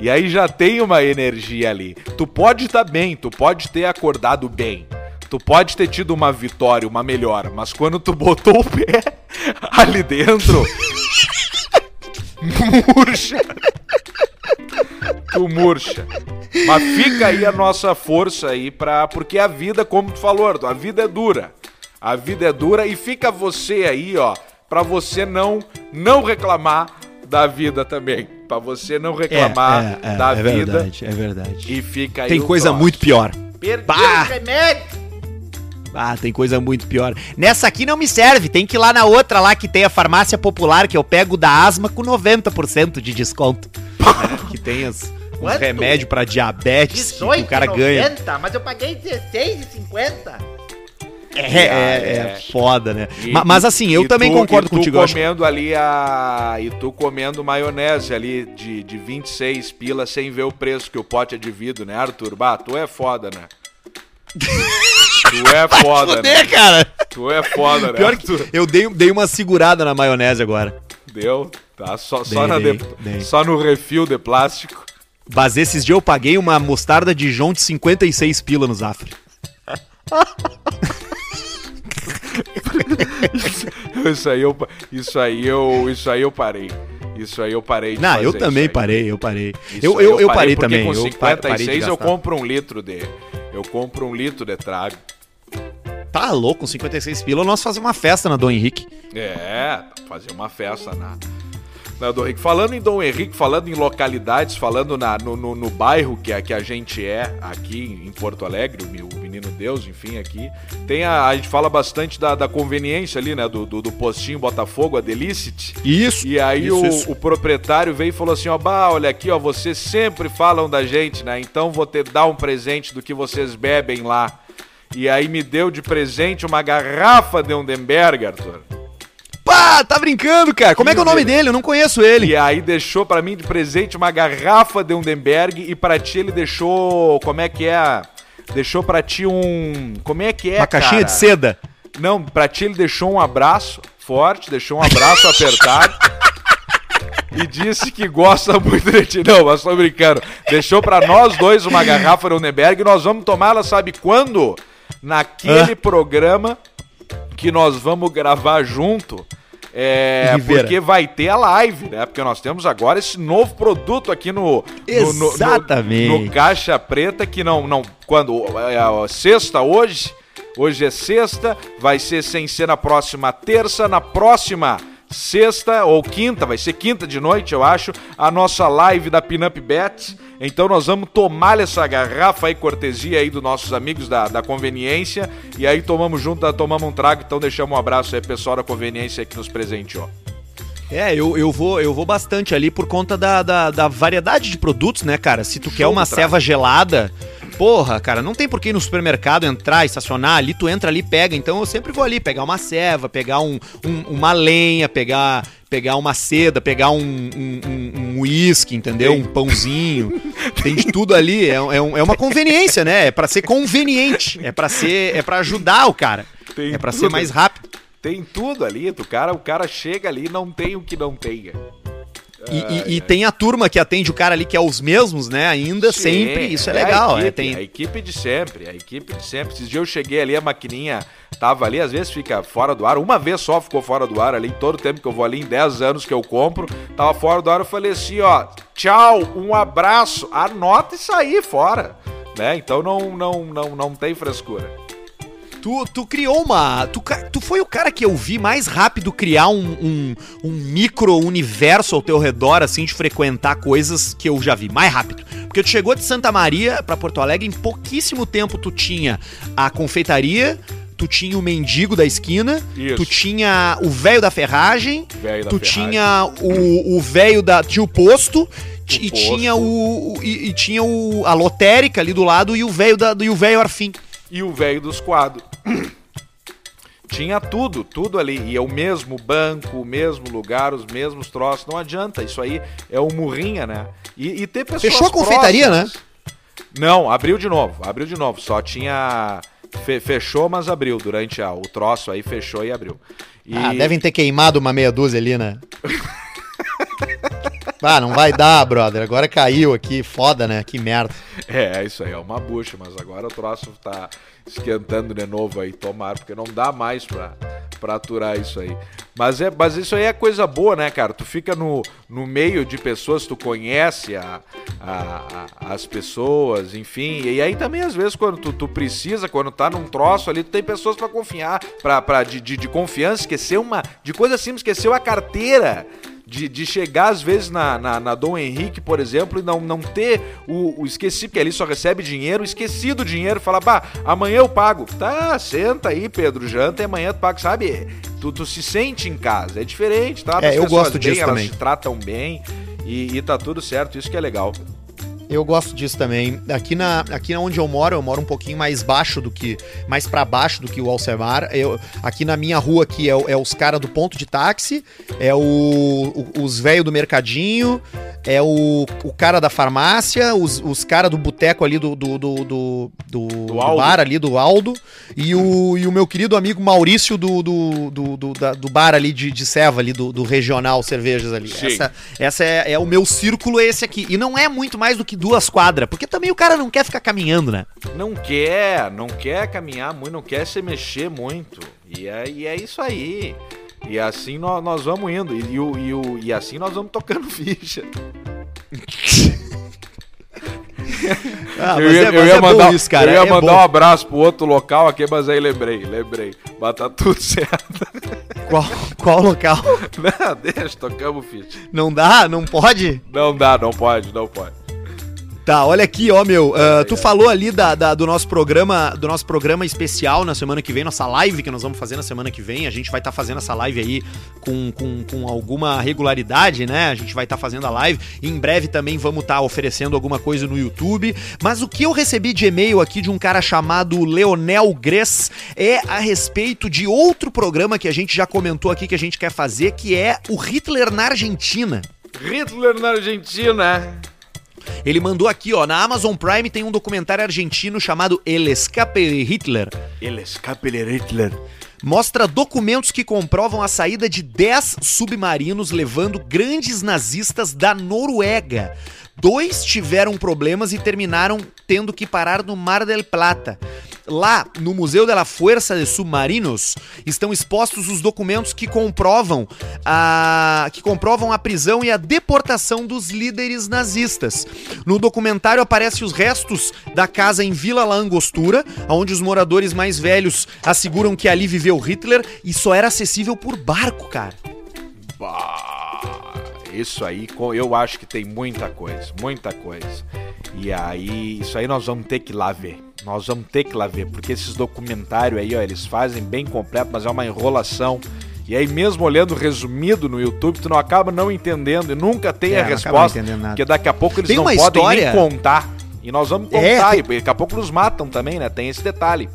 E aí já tem uma energia ali. Tu pode estar bem, tu pode ter acordado bem. Tu pode ter tido uma vitória, uma melhora, mas quando tu botou o pé ali dentro, murcha. Tu murcha. Mas fica aí a nossa força aí pra. Porque a vida, como tu falou, a vida é dura. A vida é dura e fica você aí, ó, pra você não não reclamar da vida também. Pra você não reclamar da vida. é verdade. E fica aí Tem coisa troço. muito pior. Perdi Bah! o remédio. Ah, tem coisa muito pior. Nessa aqui não me serve, tem que ir lá na outra lá que tem a farmácia popular, que eu pego da asma com 90% de desconto. né? Que tem os, os Quanto? remédios pra diabetes que o cara ganha. 18,90, mas eu paguei 16,50. É, é, é foda, né? E- Ma- Mas assim, eu também tu- concordo e tu contigo. eu acho- comendo ali a. E tu comendo maionese ali de, de 26 pila sem ver o preço que o pote é de vidro, né, Arthur? Bah, tu é foda, né? tu é foda, né? Cara. Tu é foda, né? Pior que Arthur? eu dei, dei uma segurada na maionese agora. Deu? Tá, só, Dei, só, na dei, de- dei. só no refil de plástico. Mas esses dias eu paguei uma mostarda Dijon de 56 pila no Zafre. Isso aí eu, isso aí eu, isso aí eu parei. Isso aí eu parei de Não, eu também parei, eu parei. Eu, eu, eu parei porque também. Com eu pa- parei 56 eu compro um litro de. Eu compro um litro de trago. Tá louco, com 56 pila nós fazemos uma festa na Dom Henrique. É, fazer uma festa na, na Dom Henrique. Falando em Dom Henrique, falando em localidades, falando na, no, no, no bairro que, a- que a gente é aqui em Porto Alegre, o, meu- o Menino Deus, enfim, aqui. Tem a, a gente fala bastante da, da conveniência ali, né? Do, do, do postinho Botafogo, a Delicit. Isso. E aí isso, o, isso. o proprietário veio e falou assim, ó, bah, olha aqui, ó, vocês sempre falam da gente, né? Então vou te dar um presente do que vocês bebem lá. E aí me deu de presente uma garrafa de Undenberg, Arthur. Pá, tá brincando, cara. Como é que é o nome dele. Eu não conheço ele. E aí deixou pra mim de presente uma garrafa de Undenberg e pra ti ele deixou, como é que é? Deixou pra ti um, como é que é, Uma caixinha cara? de seda. Não, pra ti ele deixou um abraço forte, deixou um abraço apertado. E disse que gosta muito de ti. Não, mas tô brincando. Deixou pra nós dois uma garrafa de Undenberg e nós vamos tomar ela, sabe quando? Naquele programa que nós vamos gravar junto. É, Rivera. porque vai ter a live, né? Porque nós temos agora esse novo produto aqui no, no- no- no- Exatamente. no Caixa Preta que não não quando é a sexta hoje, hoje é sexta, vai ser sem ser na próxima terça, na próxima sexta ou quinta, vai ser quinta de noite, eu acho, a nossa live da Pinup Bet. Então nós vamos tomar essa garrafa aí, cortesia aí dos nossos amigos da, da conveniência. E aí tomamos junto, tomamos um trago, então deixamos um abraço aí, pessoal da conveniência que nos presenteou. É, eu, eu, vou, eu vou bastante ali por conta da, da, da variedade de produtos, né, cara? Se tu Show quer uma ceva gelada, porra, cara, não tem por que ir no supermercado entrar, estacionar ali, tu entra ali, pega. Então eu sempre vou ali pegar uma ceva, pegar um, um- uma lenha, pegar, pegar uma seda, pegar um um- um- um uísque, entendeu? Um pãozinho. Tem de tudo ali. É, é, é uma conveniência, né? É pra ser conveniente. É pra ser. É para ajudar o cara. Tem é pra ser mais rápido. Tem tudo ali. O cara, o cara chega ali e não tem o que não tenha. E, e- e tem a turma que atende o cara ali, que é os mesmos, né? Ainda Sim, sempre. Isso é, a legal. equipe, é, tem... A equipe de sempre, a equipe de sempre. Esses dias eu cheguei ali, a maquininha tava ali, às vezes fica fora do ar. Uma vez só ficou fora do ar ali, em todo o tempo que eu vou ali, em 10 anos que eu compro, tava fora do ar. Eu falei assim, ó, tchau, um abraço, anota e sair fora. Né? Então não, não, não, não tem frescura. Tu, tu criou uma. Tu, tu foi o cara que eu vi mais rápido criar um, um, um micro-universo ao teu redor, assim, de frequentar coisas que eu já vi. Mais rápido. Porque tu chegou de Santa Maria pra Porto Alegre, em pouquíssimo tempo tu tinha a confeitaria, tu tinha o mendigo da esquina, Isso. tu tinha o velho da ferragem, Velho da tu ferragem. tinha o o velho da. Tinha o posto. ti- E posto. tinha o. o- E, e tinha o, a lotérica ali do lado e o velho da e o velho Arfim. e o velho dos quadros. Tinha tudo, tudo ali. E é o mesmo banco, o mesmo lugar, os mesmos troços. Não adianta. Isso aí é o murrinha, né? E, e ter pessoas. Fechou a confeitaria, próximas. Não, abriu de novo. Abriu de novo. Só tinha. fe- fechou, mas abriu. Durante a- o troço aí, fechou e abriu. E... Ah, devem ter queimado uma meia dúzia ali, né? ah, não vai dar, brother. Agora caiu aqui, foda, né? Que merda. É, isso aí é uma bucha, mas agora o troço tá esquentando de novo aí, tomar, porque não dá mais pra, pra aturar isso aí. Mas, é, mas isso aí é coisa boa, né, cara? Tu fica no, no meio de pessoas, tu conhece a, a- a- as pessoas, enfim. E aí também, às vezes, quando tu, tu precisa, quando tá num troço ali, tu tem pessoas pra confiar, pra, pra, de, de, de confiança, esqueceu uma. De coisa simples, esqueceu a carteira de, de chegar às vezes na, na, na Dom Henrique, por exemplo, e não, não ter o, o esqueci, porque ali só recebe dinheiro, esqueci do dinheiro, fala, bah, amanhã eu pago. Tá, senta aí, Pedro, janta e amanhã tu paga, sabe? Tu, tu se sente em casa, é diferente, tá? É, As eu pessoas gosto bem, disso elas também. te tratam bem e, e tá tudo certo, isso que é legal. Eu gosto disso também. Aqui na aqui onde eu moro, eu moro um pouquinho mais baixo do que mais para baixo do que o Alcemar. Eu, aqui na minha rua aqui é, é os caras do ponto de táxi, é o, o- os velhos do mercadinho, é o, o cara da farmácia, os, os caras do boteco ali do do, do, do, do- do bar ali do Aldo e o, e o meu querido amigo Maurício do, do, do, do, da- do bar ali de, de Seva ali do, do regional cervejas ali. Sim. Essa, essa é, é o meu círculo, esse aqui. E não é muito mais do que duas quadras, porque também o cara não quer ficar caminhando, né? Não quer, não quer caminhar muito, não quer se mexer muito. E é, e é isso aí. E assim nós, nós vamos indo. E, e o- e o- e assim nós vamos tocando ficha. Ah, eu ia, eu ia é mandar, isso, cara. eu ia é mandar um abraço pro outro local aqui, mas aí lembrei, lembrei. Mas tá tudo certo. Qual, qual local? Não, deixa, tocamos ficha. Não dá? Não pode? Não dá, não pode, não pode. Tá, olha aqui, ó, meu. ah, tu falou ali da, da- do nosso programa, do nosso programa especial na semana que vem, nossa live que nós vamos fazer na semana que vem. A gente vai estar fazendo essa live aí com, com, com alguma regularidade, né? A gente vai estar fazendo a live. E em breve também vamos estar oferecendo alguma coisa no YouTube. Mas o que eu recebi de e-mail aqui de um cara chamado Leonel Gress é a respeito de outro programa que a gente já comentou aqui que a gente quer fazer, que é o Hitler na Argentina. Hitler na Argentina. Ele mandou aqui, ó, na Amazon Prime tem um documentário argentino chamado El Escape de Hitler. Ele escape de Hitler. Mostra documentos que comprovam a saída de 10 submarinos levando grandes nazistas da Noruega. Dois tiveram problemas e terminaram tendo que parar no Mar del Plata. Lá, no Museu de la Fuerza de Submarinos, estão expostos os documentos que comprovam a que comprovam a prisão e a deportação dos líderes nazistas. No documentário aparecem os restos da casa em Vila La Angostura, onde os moradores mais velhos asseguram que ali viveu Hitler e só era acessível por barco, cara. Bah, isso aí, eu acho que tem muita coisa, muita coisa. E aí, isso aí nós vamos ter que lá ver. Nós vamos ter que lá ver, porque esses documentários aí, ó, eles fazem bem completo, mas é uma enrolação. E aí, mesmo olhando resumido no YouTube, tu não acaba não entendendo e nunca tem É, a resposta. Porque daqui a pouco eles Tem não podem história- nem contar. E nós vamos É, contar, tem- e daqui a pouco nos matam também, né? Tem esse detalhe.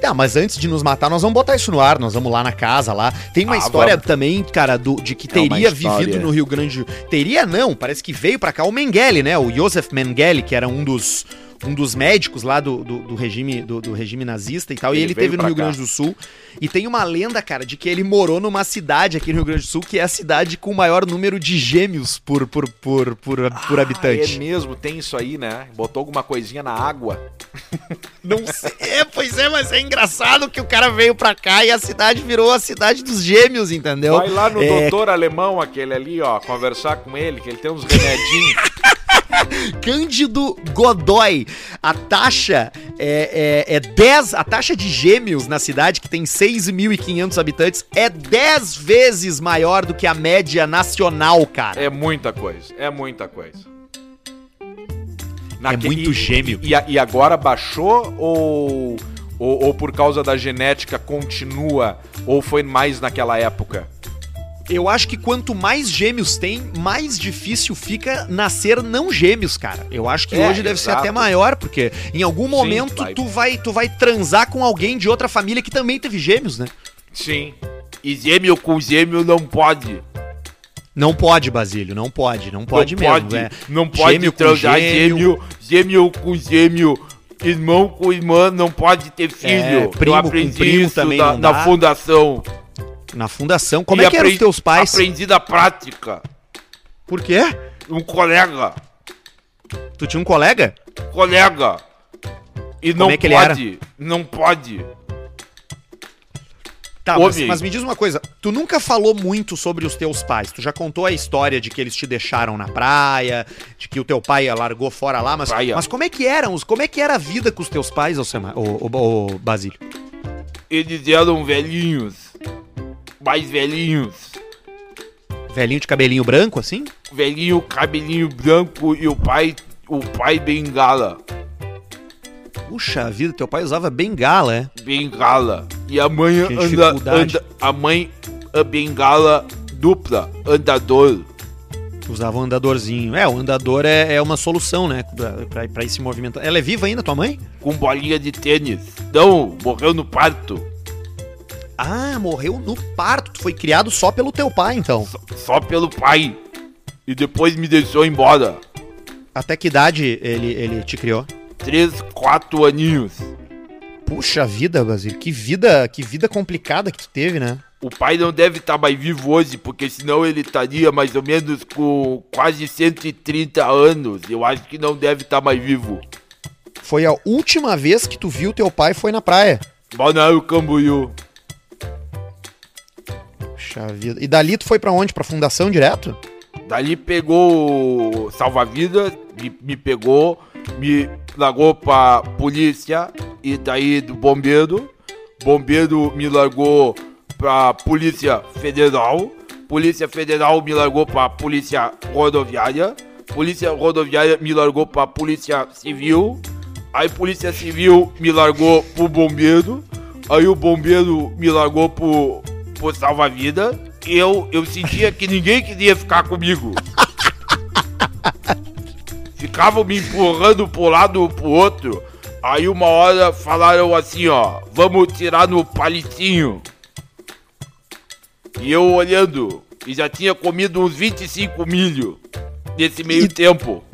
Tá, mas antes de nos matar, nós vamos botar isso no ar, nós vamos lá na casa lá. Tem uma Ah, história vamos. também, cara, do, de que É teria história. vivido no Rio Grande Teria não, parece que veio pra cá o Mengele, né? O Josef Mengele, que era um dos um dos médicos lá do, do, do regime, do, do regime nazista e tal. e Ele ele veio teve no Rio cá. Grande do Sul. E tem uma lenda, cara, de que ele morou numa cidade aqui no Rio Grande do Sul, que é a cidade com o maior número de gêmeos por, por, por, por, por Ah, habitante. é mesmo, tem isso aí, né? Botou alguma coisinha na água. Não sei. É, pois é, mas é engraçado que o cara veio pra cá e a cidade virou a cidade dos gêmeos, entendeu? Vai lá no É, doutor alemão, aquele ali, ó, conversar com ele, que ele tem uns remedinhos. Cândido Godoy. A taxa é, é, é 10, a taxa de gêmeos na cidade, que tem 6.500 habitantes, é 10 vezes maior do que a média nacional, cara. É muita coisa, é muita coisa. É muito e- gêmeo. E, e agora baixou ou, ou, ou por causa da genética continua? Ou foi mais naquela época? Eu acho que quanto mais gêmeos tem, mais difícil fica nascer não gêmeos, cara. Eu acho que É, hoje deve ser exato. até maior, porque em algum momento vai. tu vai tu vai transar com alguém de outra família que também teve gêmeos, né? Sim. E gêmeo com gêmeo não pode. Não pode, Basílio, não pode, não pode não mesmo. pode, é. não pode Gêmeo com transar gêmeo. gêmeo, gêmeo com gêmeo, irmão com irmã não pode ter filho. É, primo Eu com aprendi primo isso também na, não na fundação. Na fundação. Como E é que eram os teus pais? Aprendi da prática. Por quê? Um colega, Tu tinha um colega? colega. E não é que ele pode, não pode. Tá, mas, mas me diz uma coisa. Tu nunca falou muito sobre os teus pais. Tu já contou a história de que eles te deixaram na praia, de que o teu pai largou fora lá, mas, Praia. mas como é que eram? os- Como é que era a vida com os teus pais, ô, Basílio? Eles eram velhinhos, mais velhinhos. Velhinho de cabelinho branco, assim? Velhinho, cabelinho branco e o pai, o pai bengala. Puxa vida, teu pai usava bengala, é? bengala. E a mãe anda, anda. A mãe a bengala dupla, andador. Usava um andadorzinho. É, o andador é, é uma solução, né? Pra, pra, pra ir se movimentando. Ela é viva ainda, tua mãe? Com bolinha de tênis. Não, morreu no parto. Ah, morreu no parto. Tu foi criado só pelo teu pai, então. Só, só pelo pai. E depois me deixou embora. Até que idade ele, ele te criou? Três, quatro aninhos. Puxa vida, Basílio. Que vida, que vida complicada que tu teve, né? O pai não deve estar mais vivo hoje, porque senão ele estaria mais ou menos com quase 130 anos. Eu acho que não deve estar mais vivo. Foi a última vez que tu viu teu pai foi na praia. Balneário Camboriú. Puxa vida. E dali tu foi pra onde? Pra fundação direto? Dali pegou o salva-vidas, me, me pegou, me largou pra polícia e daí do bombeiro. Bombeiro me largou pra polícia federal. Polícia federal me largou pra polícia rodoviária. Polícia rodoviária me largou pra polícia civil. Aí polícia civil me largou pro bombeiro. Aí o bombeiro me largou pro, pro salva-vida. Eu, eu sentia que ninguém queria ficar comigo. Ficavam me empurrando pro lado pro outro. Aí uma hora falaram assim, ó, vamos tirar no palitinho. E eu olhando, e já tinha comido uns 25 milho nesse meio E- tempo.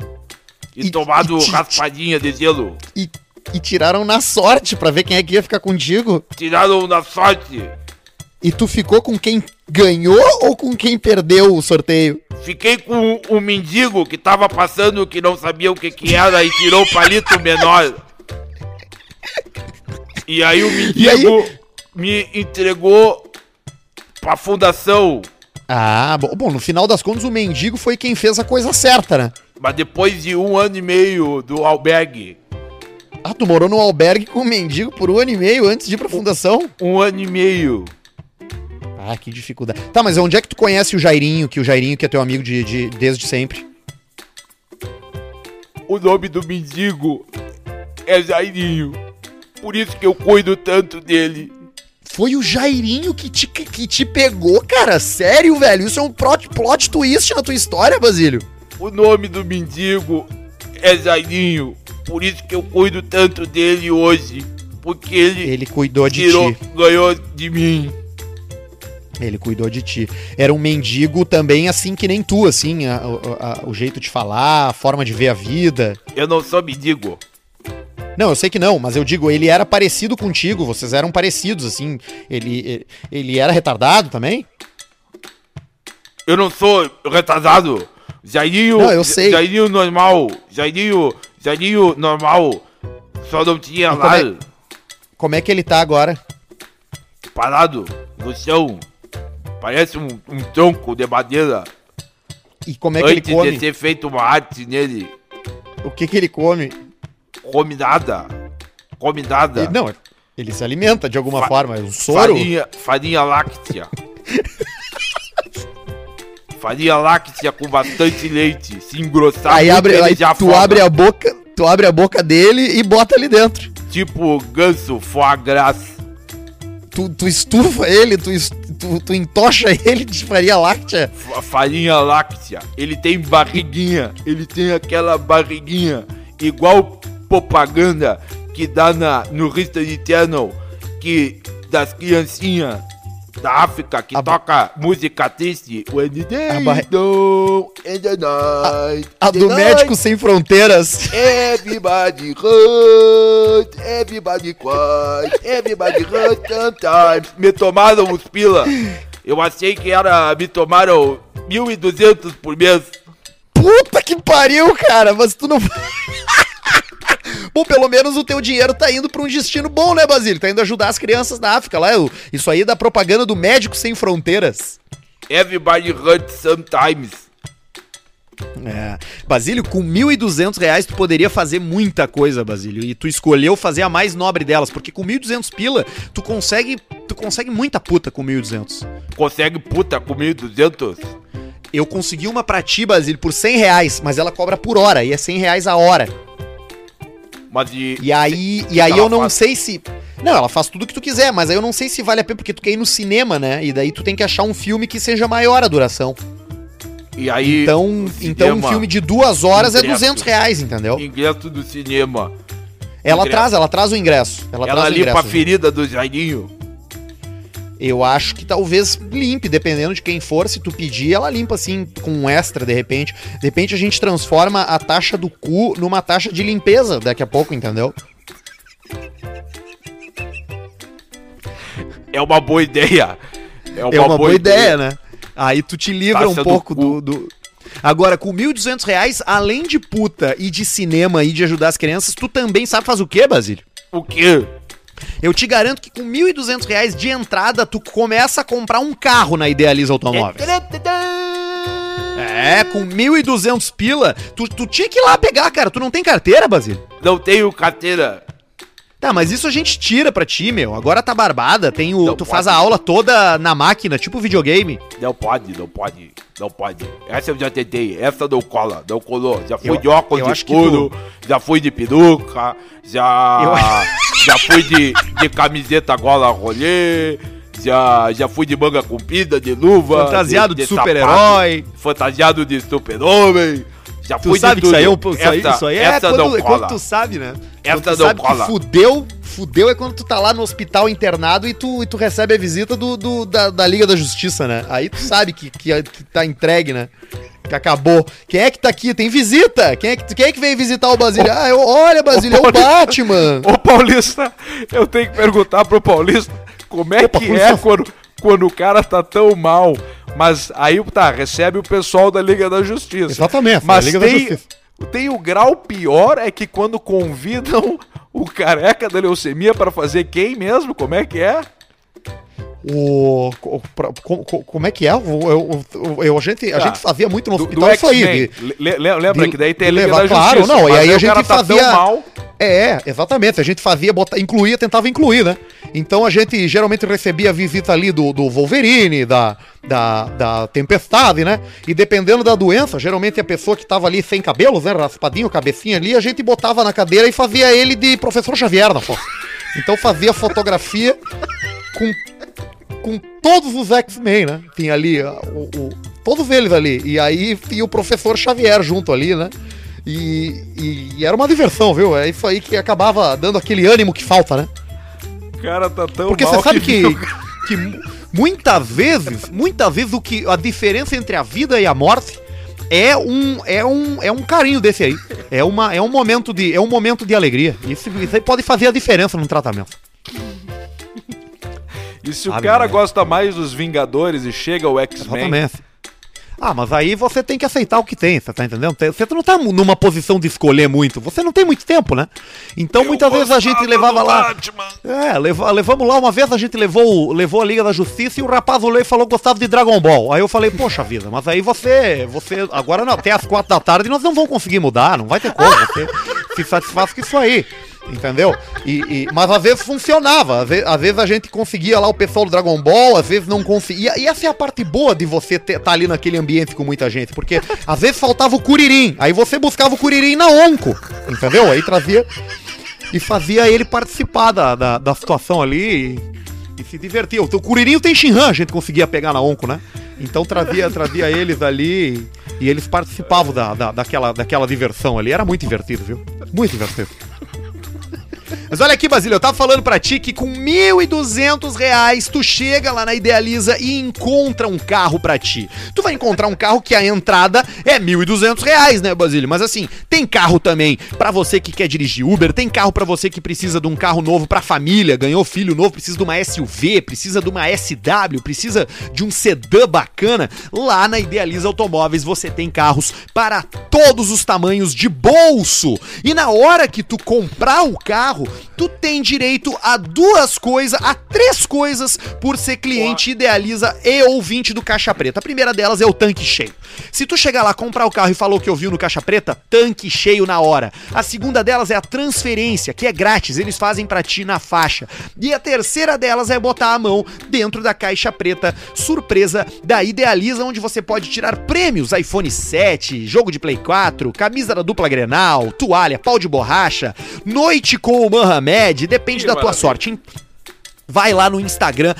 E, e- tomado e raspadinha de gelo. E, e tiraram na sorte pra ver quem é que ia ficar contigo. Tiraram na sorte. E tu ficou com quem ganhou ou com quem perdeu o sorteio? Fiquei com um mendigo que tava passando que não sabia o que que era e tirou o palito menor. E aí o E aí? mendigo me entregou pra fundação. Ah, bom, bom, no final das contas o mendigo foi quem fez a coisa certa, né? Mas depois de um ano e meio do albergue, Ah, tu morou no albergue com o mendigo por um ano e meio antes de ir pra fundação? um ano e meio, Ah, que dificuldade. Tá, mas onde é que tu conhece o Jairinho, que o Jairinho que é teu amigo de, de- desde sempre? o nome do mendigo é Jairinho. Por isso que eu cuido tanto dele. Foi o Jairinho que te, que, te pegou, cara? Sério, velho? Isso é um plot, plot twist na tua história, Basílio. O nome do mendigo é Jairinho. Por isso que eu cuido tanto dele hoje. Porque ele, Ele cuidou de tirou, ti. ganhou de mim. Ele cuidou de ti. Era um mendigo também assim que nem tu, assim, a- a- a- o jeito de falar, a forma de ver a vida. Eu não sou mendigo. Não, eu sei que não, mas eu digo, ele era parecido contigo, vocês eram parecidos, assim. Ele, ele, ele era retardado também? Eu não sou retardado. Jairinho. Não, eu sei. Jairinho normal. Jairinho. Jairinho normal. Só não tinha E lá. como é- Como é que ele tá agora? Parado no chão. Parece um, um tronco de madeira. E como é que ele Antes come? de ser feito uma arte nele. O que que ele come? Come nada. Come nada. Ele- não, ele se alimenta de alguma Fa- forma. É um soro? Farinha, farinha láctea. farinha láctea com bastante leite. Se engrossar Aí, muito, abre, ele aí já tu afoga. abre a boca, tu abre a boca dele e bota ali dentro. Tipo ganso foie gras. Tu, tu estufa ele, tu, tu, tu entocha ele de farinha láctea. fa- Farinha láctea. Ele tem barriguinha. Ele tem aquela barriguinha. Igual propaganda que dá na, no History Channel. Que das criancinhas da África que A toca música triste. When the day A barri- dawn and the night. A the do night Médico Sem Fronteiras. Everybody hurt, everybody cry, everybody hurt sometimes. Me tomaram os pila. Eu achei que era. Me tomaram 1.200 por mês. Puta que pariu, cara, mas tu não. Bom, pelo menos o teu dinheiro tá indo pra um destino bom, né, Basílio? Tá indo ajudar as crianças da África lá. Isso aí é da propaganda do Médico Sem Fronteiras. Everybody hurt sometimes. É. Basílio, com 1.200 reais tu poderia fazer muita coisa, Basílio. E tu escolheu fazer a mais nobre delas, porque com 1.200 pila, tu consegue, tu consegue muita puta com 1.200. Consegue puta com 1.200? Eu consegui uma pra ti, Basílio, por 100 reais, mas ela cobra por hora, e é 100 reais a hora. Mas e. E aí, e aí eu não faz? sei se. Não, ela faz tudo o que tu quiser, mas aí eu não sei se vale a pena, porque tu quer ir no cinema, né? E daí tu tem que achar um filme que seja maior a duração. E aí. Então, então um filme de duas horas é ingresso. 200 reais, entendeu? Ingresso do cinema. Ela ingresso. traz, ela traz o ingresso. Ela, Ela traz o limpa a ingresso. ferida do Jairinho. Eu acho que talvez limpe, dependendo de quem for. Se tu pedir, ela limpa assim, com um extra, de repente. De repente a gente transforma a taxa do cu numa taxa de limpeza daqui a pouco, entendeu? É uma boa ideia. É uma, boa, ideia, né? Aí tu te livra Taxa um do pouco cu. do, do- Agora, com 1.200 reais, além de puta e de cinema e de ajudar as crianças, tu também sabe fazer o quê, Basílio? O quê? Eu te garanto que com 1.200 reais de entrada, tu começa a comprar um carro na Idealiza Automóveis. É, com 1.200 pila, tu, tu tinha que ir lá pegar, cara. Tu não tem carteira, Basílio? Não tenho carteira. Tá, mas isso a gente tira pra ti, meu. Agora tá barbada, tem o, Não tu faz pode. a aula toda na máquina, tipo videogame. Não pode, não pode, não pode. Essa eu já tentei, essa não cola, não colou. Já fui Eu- de óculos eu escuro, já fui de peruca, já, já fui de, de camiseta gola rolê, já, já fui de manga comprida, de luva. Fantasiado de sapato, super-herói. Fantasiado de super-homem. Já Tu fui sabe de aí, é tudo. isso aí, Essa- isso aí é, essa quando, não cola. quando tu sabe, né? Essa quando tu não sabe cola. que fudeu, fudeu é quando tu tá lá no hospital internado e tu, e tu recebe a visita do, do- da, da Liga da Justiça, né? Aí tu sabe que, que, que tá entregue, né? Que acabou. Quem é que tá aqui? Tem visita! Quem é que, quem é que veio visitar o Basílio? Ah, eu, olha, Basílio, é o Batman! Ô Paulista, eu tenho que perguntar pro Paulista como é Opa, que é quando, quando o cara tá tão mal. Mas aí tá, recebe o pessoal da Liga da Justiça. Exatamente, Mas Liga da tem, Justiça. tem o grau pior é que quando convidam o careca da leucemia pra fazer quem mesmo? Como é que é? O, o- pra- co- co- como é que é? Eu, eu- eu- a, gente, a Tá. gente fazia muito no Do, hospital do isso aí. De- Le- le- lembra de- que daí tem a Liga levar- claro, Justiça. não, e aí a gente tá fazia- mal. É, exatamente. A gente fazia, bota, incluía, tentava incluir, né? Então a gente geralmente recebia a visita ali do, do Wolverine, da, da, da Tempestade, né? E dependendo da doença, geralmente a pessoa que tava ali sem cabelos, né? Raspadinho, cabecinha ali, a gente botava na cadeira e fazia ele de professor Xavier na foto. Então fazia fotografia com, com todos os X-Men, né? Tinha ali o, o- todos eles ali. E aí tinha o professor Xavier junto ali, né? E, e- e era uma diversão, viu? É isso aí que acabava dando aquele ânimo que falta, né? O cara tá tão Porque você sabe que, que mu- muitas vezes, muitas vezes o que a diferença entre a vida e a morte é um, é um, é um carinho desse aí. É, uma, é, um momento de, é um momento de alegria. Isso, isso aí pode fazer a diferença no tratamento. E se o Sabe, cara gosta mais dos Vingadores e chega o X-Men, Exatamente. Ah, mas aí você tem que aceitar o que tem, você tá entendendo? Você não tá numa posição de escolher muito. Você não tem muito tempo, né? Então muitas vezes a gente levava lá. É, leva- levamos lá, uma vez a gente levou, levou a Liga da Justiça e o rapaz olhou e falou que gostava de Dragon Ball. Aí eu falei, poxa vida, mas aí você. você agora não, até as quatro da tarde nós não vamos conseguir mudar, não vai ter como. Você se satisfaz com isso aí. Entendeu? E, e- mas às vezes funcionava. Às vezes, às vezes a gente conseguia lá o pessoal do Dragon Ball, às vezes não conseguia. E essa é a parte boa de você estar ali naquele ambiente com muita gente. Porque às vezes faltava o Curirim. Aí você buscava o Curirim na Onco. Entendeu? Aí trazia e fazia ele participar da, da, da situação ali e, e se divertia. O Curirinho tem Shinhan, a gente conseguia pegar na Onco, né? Então trazia, trazia eles ali e eles participavam da, da, daquela, daquela diversão ali. Era muito divertido, viu? Muito divertido. Mas olha aqui, Basílio, eu tava falando pra ti que com 1.200 reais tu chega lá na Idealiza e encontra um carro pra ti. Tu vai encontrar um carro que a entrada é 1.200 reais, né, Basílio? Mas assim, tem carro também pra você que quer dirigir Uber, tem carro pra você que precisa de um carro novo pra família, ganhou filho novo, precisa de uma SUV, precisa de uma SW, precisa de um sedã bacana. Lá na Idealiza Automóveis você tem carros para todos os tamanhos de bolso. E na hora que tu comprar o carro, tu tem direito a duas coisas, a três coisas por ser cliente Idealiza e ouvinte do Caixa Preta. A primeira delas é o tanque cheio. Se tu chegar lá comprar o carro e falou que ouviu no Caixa Preta, tanque cheio na hora. A segunda delas é a transferência, que é grátis, eles fazem pra ti na faixa. E a terceira delas é botar a mão dentro da Caixa Preta, surpresa da Idealiza, onde você pode tirar prêmios, iPhone 7, jogo de Play 4, camisa da dupla Grenal, toalha, pau de borracha, noite com o Mohamed, depende Que da tua maravilha. sorte. Vai lá no Instagram,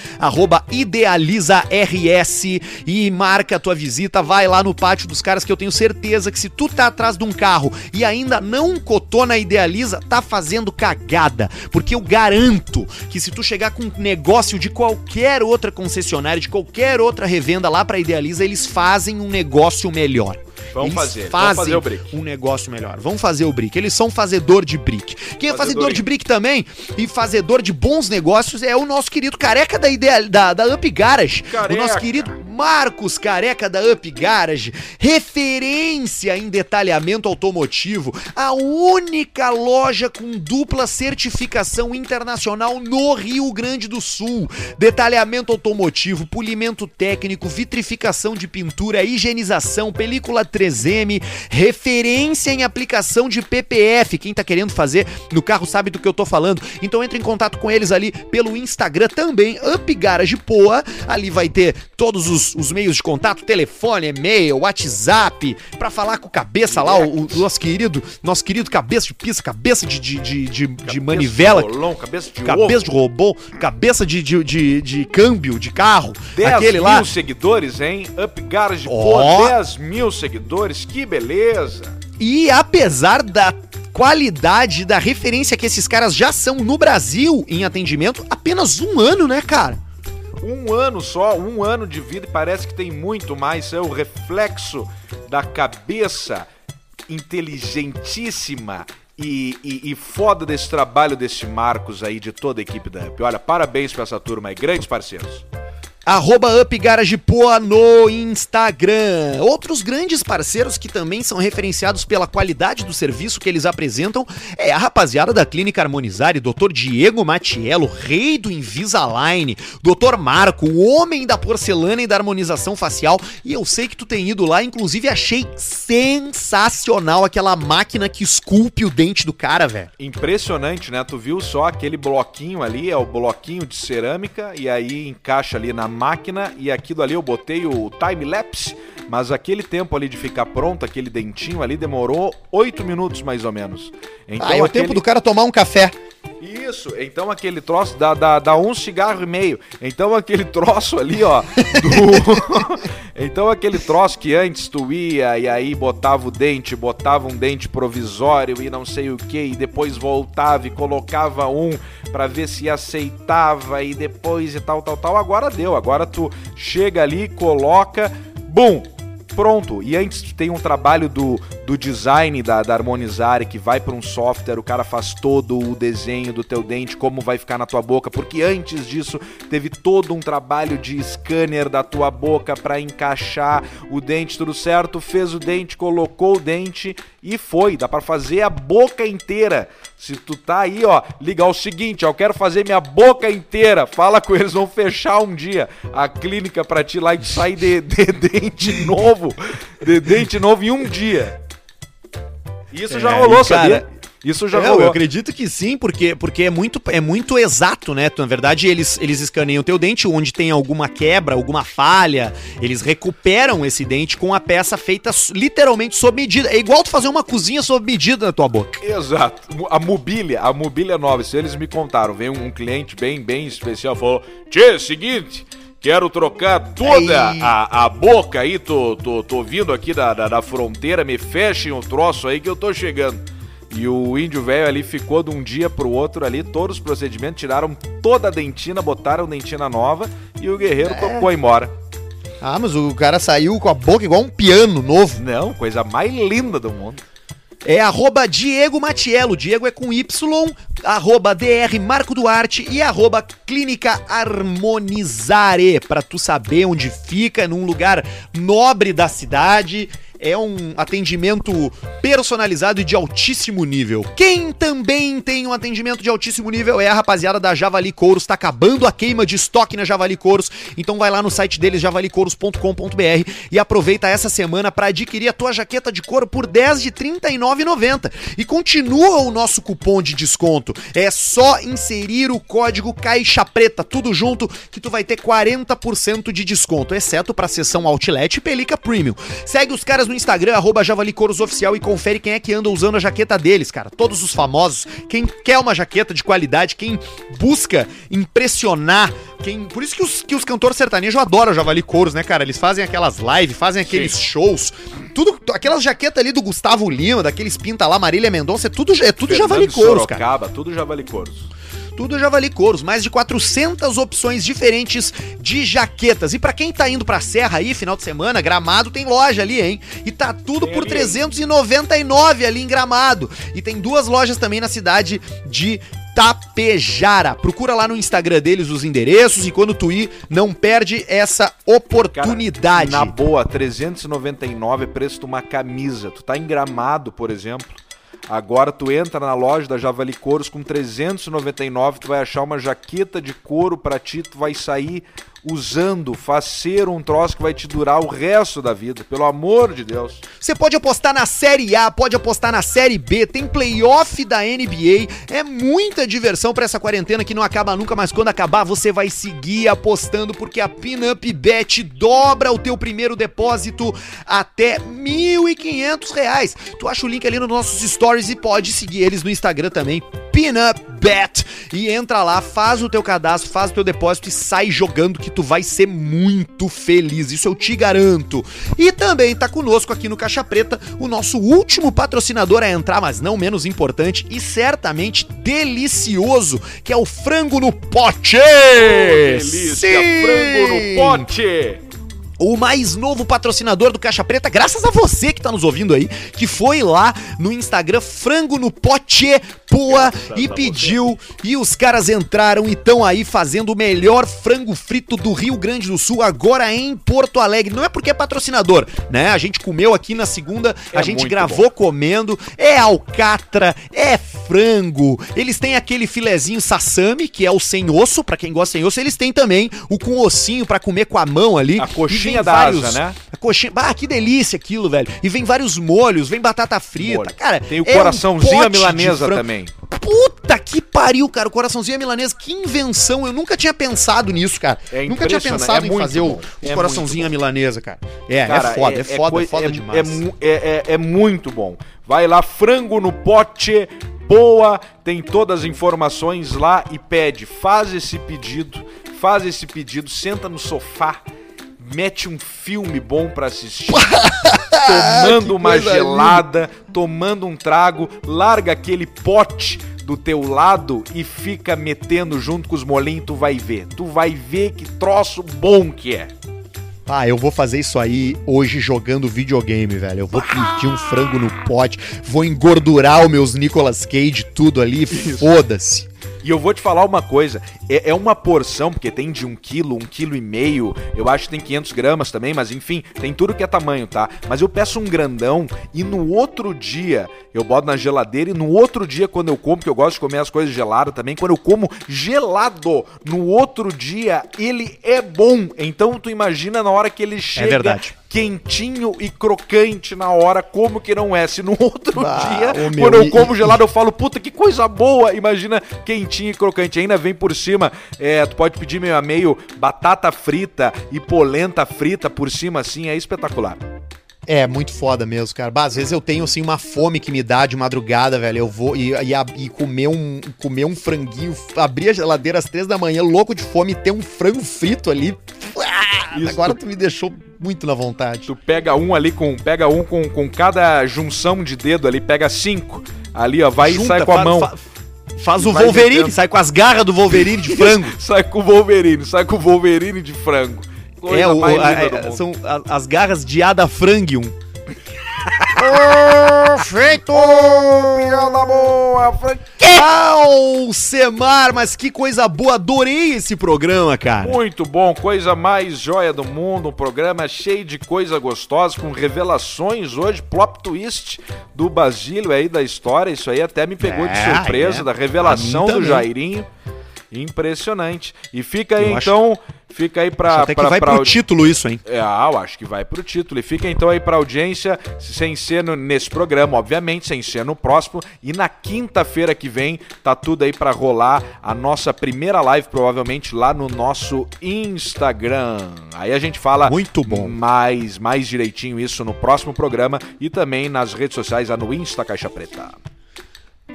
IdealizaRS e marca a tua visita. Vai lá no pátio dos caras que eu tenho certeza que se tu tá atrás de um carro e ainda não cotou na Idealiza, tá fazendo cagada. Porque eu garanto que se tu chegar com um negócio de qualquer outra concessionária, de qualquer outra revenda lá pra Idealiza, eles fazem um negócio melhor. Vamos Eles fazer, vamos fazem fazer o brick. um negócio melhor. Vão fazer o brick. Eles são fazedor de brick. Quem é fazedor de brick também e fazedor de bons negócios é o nosso querido careca da ideia da, da Up Garage. Careca. O nosso querido Marcos Careca da Up Garage, referência em detalhamento automotivo, a única loja com dupla certificação internacional no Rio Grande do Sul. Detalhamento automotivo, polimento técnico, vitrificação de pintura, higienização, película 3M, referência em aplicação de PPF. Quem tá querendo fazer no carro sabe do que eu tô falando. Então entre em contato com eles ali pelo Instagram também, Up Garage Poa. Ali vai ter todos os, os meios de contato, telefone, e-mail, WhatsApp, pra falar com o cabeça lá, o, o nosso querido, nosso querido cabeça de pista, cabeça de, de, de, de- de manivela. Cabeça de rolão, cabeça de Cabeça ovo. de robô, cabeça de, de, de, de câmbio de carro, 10 aquele mil lá. seguidores, hein? Up Garage, Ó. pô, 10 mil seguidores, que beleza. E apesar da qualidade da referência que esses caras já são no Brasil em atendimento, apenas um ano, né, cara? Um ano só, um ano de vida e parece que tem muito mais. É o reflexo da cabeça inteligentíssima e, e, e foda desse trabalho desse Marcos aí, de toda a equipe da Up. Olha, parabéns pra essa turma aí, grandes parceiros. Arroba Up Garage Poa no Instagram. Outros grandes parceiros que também são referenciados pela qualidade do serviço que eles apresentam é a rapaziada da Clínica Harmonizar, Dr. Diego Matiello, rei do Invisalign, Dr. Marco, o homem da porcelana e da harmonização facial. E eu sei que tu tem ido lá, inclusive achei sensacional aquela máquina que esculpe o dente do cara, velho. Impressionante, né? Tu viu só aquele bloquinho ali, é o bloquinho de cerâmica, e aí encaixa ali na máquina, e aquilo ali eu botei o time-lapse, mas aquele tempo ali de ficar pronto, aquele dentinho ali, demorou 8 minutos mais ou menos. Então, ah, é o aquele- tempo do cara tomar um café. Isso, então aquele troço dá, dá, dá um cigarro e meio. Então aquele troço ali, ó. do- então aquele troço que antes tu ia e aí botava o dente, botava um dente provisório e não sei o que, e depois voltava e colocava um pra ver se aceitava e depois e tal, tal, tal. Agora deu, agora tu chega ali, coloca, bum! Pronto. E antes tem um trabalho do, do design da, da Harmonizare que vai para um software, o cara faz todo o desenho do teu dente, como vai ficar na tua boca, porque antes disso teve todo um trabalho de scanner da tua boca para encaixar o dente tudo certo, fez o dente, colocou o dente e foi. Dá para fazer a boca inteira. Se tu tá aí, ó, liga o seguinte, ó, eu quero fazer minha boca inteira. Fala com eles, vão fechar um dia a clínica pra ti lá e sair de, de dente novo. De dente novo em um dia. Isso já É, rolou, cara, sabia? Isso já É, rolou. eu acredito que sim, porque, porque é, muito, é muito exato, né? Na verdade, eles, eles escaneiam o teu dente, onde tem alguma quebra, alguma falha, eles recuperam esse dente com a peça feita literalmente sob medida. É igual tu fazer uma cozinha sob medida na tua boca. Exato. A mobília, a mobília nova, isso eles me contaram. Veio um cliente bem, bem especial, falou: Tchê, seguinte, quero trocar toda Aí. a, a boca aí, tô, tô, tô vindo aqui da, da, da fronteira, me fechem o troço aí que eu tô chegando. E o índio velho ali ficou de um dia pro outro ali, todos os procedimentos, tiraram toda a dentina, botaram dentina nova e o guerreiro tocou embora. Ah, mas o cara saiu com a boca igual um piano novo. Não, coisa mais linda do mundo. É arroba Diego Matiello, Diego é com Y, arroba DR Marco Duarte e arroba Clínica Harmonizare, pra tu saber onde fica, num lugar nobre da cidade. É um atendimento personalizado e de altíssimo nível. Quem também tem um atendimento de altíssimo nível é a rapaziada da Javali Couros. Tá acabando a queima de estoque na Javali Couros. Então vai lá no site deles, javalicouros.com.br e aproveita essa semana para adquirir a tua jaqueta de couro por 10 de R$ 39,90. E continua o nosso cupom de desconto. É só inserir o código Caixa Preta, tudo junto, que tu vai ter 40% de desconto, exceto para a Outlet e Pelica Premium. Segue os caras no Instagram, arroba JavaliCouros Oficial e confere quem é que anda usando a jaqueta deles, cara. Todos os famosos, quem quer uma jaqueta de qualidade, quem busca impressionar, quem... Por isso que os, que os cantores sertanejos adoram Javali Couros, né, cara? Eles fazem aquelas lives, fazem aqueles shows, tudo, aquelas jaquetas ali do Gustavo Lima, daqueles pinta lá, Marília Mendonça, é tudo, é tudo Javali Couros, cara. Tudo Javali Couros. Tudo Javali Couros, mais de 400 opções diferentes de jaquetas. E pra quem tá indo pra Serra aí, final de semana, Gramado tem loja ali, hein? E tá tudo por ali, 399 ali em Gramado. E tem duas lojas também na cidade de Tapejara. Procura lá no Instagram deles os endereços e quando tu ir, não perde essa Cara, oportunidade. na boa, 399 é preço de uma camisa. Tu tá em Gramado, por exemplo. Agora tu entra na loja da Javali Couros com 399, tu vai achar uma jaqueta de couro pra ti, tu vai sair usando, fazer um troço que vai te durar o resto da vida, pelo amor de Deus. Você pode apostar na Série A, pode apostar na Série B, tem playoff da NBA. É muita diversão pra essa quarentena que não acaba nunca, mas quando acabar você vai seguir apostando porque a Pinup Bet dobra o teu primeiro depósito até 1.500 reais. Tu acha o link ali nos nossos stories e pode seguir eles no Instagram também. Pinup Bet e entra lá, faz o teu cadastro, faz o teu depósito e sai jogando que tu vai ser muito feliz, isso eu te garanto. E também tá conosco aqui no Caixa Preta o nosso último patrocinador a entrar, mas não menos importante e certamente delicioso, que é o frango no pote. delícia, Sim! frango no pote. O mais novo patrocinador do Caixa Preta, graças a você que tá nos ouvindo aí, que foi lá no Instagram Frango no Pote Poa e pediu, e os caras entraram e estão aí fazendo o melhor frango frito do Rio Grande do Sul, agora em Porto Alegre. Não é porque é patrocinador, né? A gente comeu aqui na segunda, a É gente muito gravou comendo, é alcatra, é frango, eles têm aquele filezinho sassami, que é o sem osso, pra quem gosta sem osso, eles têm também o com ossinho pra comer com a mão ali. A E coxinha da asa, né? A coxinha, bah, que delícia aquilo, velho. E vem vários molhos, vem batata frita, Molho. cara. Tem o é um coraçãozinho de milanesa também. Puta que pariu, cara. O coraçãozinho milanesa, que invenção. Eu nunca tinha pensado nisso, cara. É nunca tinha pensado é em fazer bom. o, o É coraçãozinho milanesa, cara. É, Cara, é foda, é, foda, é foda é- demais. É, é- é- é muito bom. Vai lá, frango no pote, boa, tem todas as informações lá e pede. Faz esse pedido, faz esse pedido, senta no sofá, mete um filme bom pra assistir, tomando uma gelada, tomando um trago, larga aquele pote do teu lado e fica metendo junto com os molinhos, tu vai ver. Tu vai ver que troço bom que é. Ah, eu vou fazer isso aí hoje jogando videogame, velho. Eu vou pedir um frango no pote, vou engordurar os meus Nicolas Cage tudo ali, foda-se. E eu vou te falar uma coisa, é, é uma porção, porque tem de um quilo, um quilo e meio, eu acho que tem 500 gramas também, mas enfim, tem tudo que é tamanho, tá? Mas eu peço um grandão e no outro dia eu boto na geladeira e no outro dia quando eu como, que eu gosto de comer as coisas geladas também, quando eu como gelado, no outro dia ele é bom. Então tu imagina na hora que ele chega verdade. quentinho e crocante na hora, como que não é? Se no outro dia, quando eu como gelado, eu falo, puta, que coisa boa! Imagina quentinho e crocante. Ainda vem por cima, é, tu pode pedir meio a meio batata frita e polenta frita por cima, assim, é espetacular. É, muito foda mesmo, cara. Bah, às vezes eu tenho, assim, uma fome que me dá de madrugada, velho. Eu vou e, e, e comer, um, comer um franguinho, abrir a geladeira às três da manhã, louco de fome, e ter um frango frito ali. Ah, agora tu- tu me deixou muito na vontade. Tu pega um ali com. Pega um com, com cada junção de dedo ali, pega cinco. Ali, ó, vai e Junta, sai com a fa- mão. fa- faz E o Wolverine, metendo. sai com as garras do Wolverine de frango. Sai com o Wolverine, sai com o Wolverine de frango. Coisa é, o, a- são as garras de Ada Frangium. Feito! Piada boa, Frank. Alcemar, mas que coisa boa, adorei esse programa, cara. Muito bom, coisa mais joia do mundo, um programa cheio de coisa gostosa, com revelações hoje, plot twist do Basílio aí da história, isso aí até me pegou de É, surpresa, é. da revelação do. Jairinho. Impressionante. E fica aí Eu acho- então, fica aí pra... Acho até que pra- vai pra pro título isso, hein? É, ah, eu acho que vai pro título. E fica então aí pra audiência, sem ser no- nesse programa, obviamente, sem ser no próximo. E na quinta-feira que vem, tá tudo aí pra rolar a nossa primeira live, provavelmente lá no nosso Instagram. Aí a gente fala Muito bom. mais, mais direitinho isso no próximo programa e também nas redes sociais, lá no Insta Caixa Preta.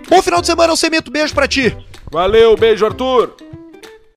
Bom final de semana, Alcemento, beijo pra ti. Valeu, beijo, Arthur!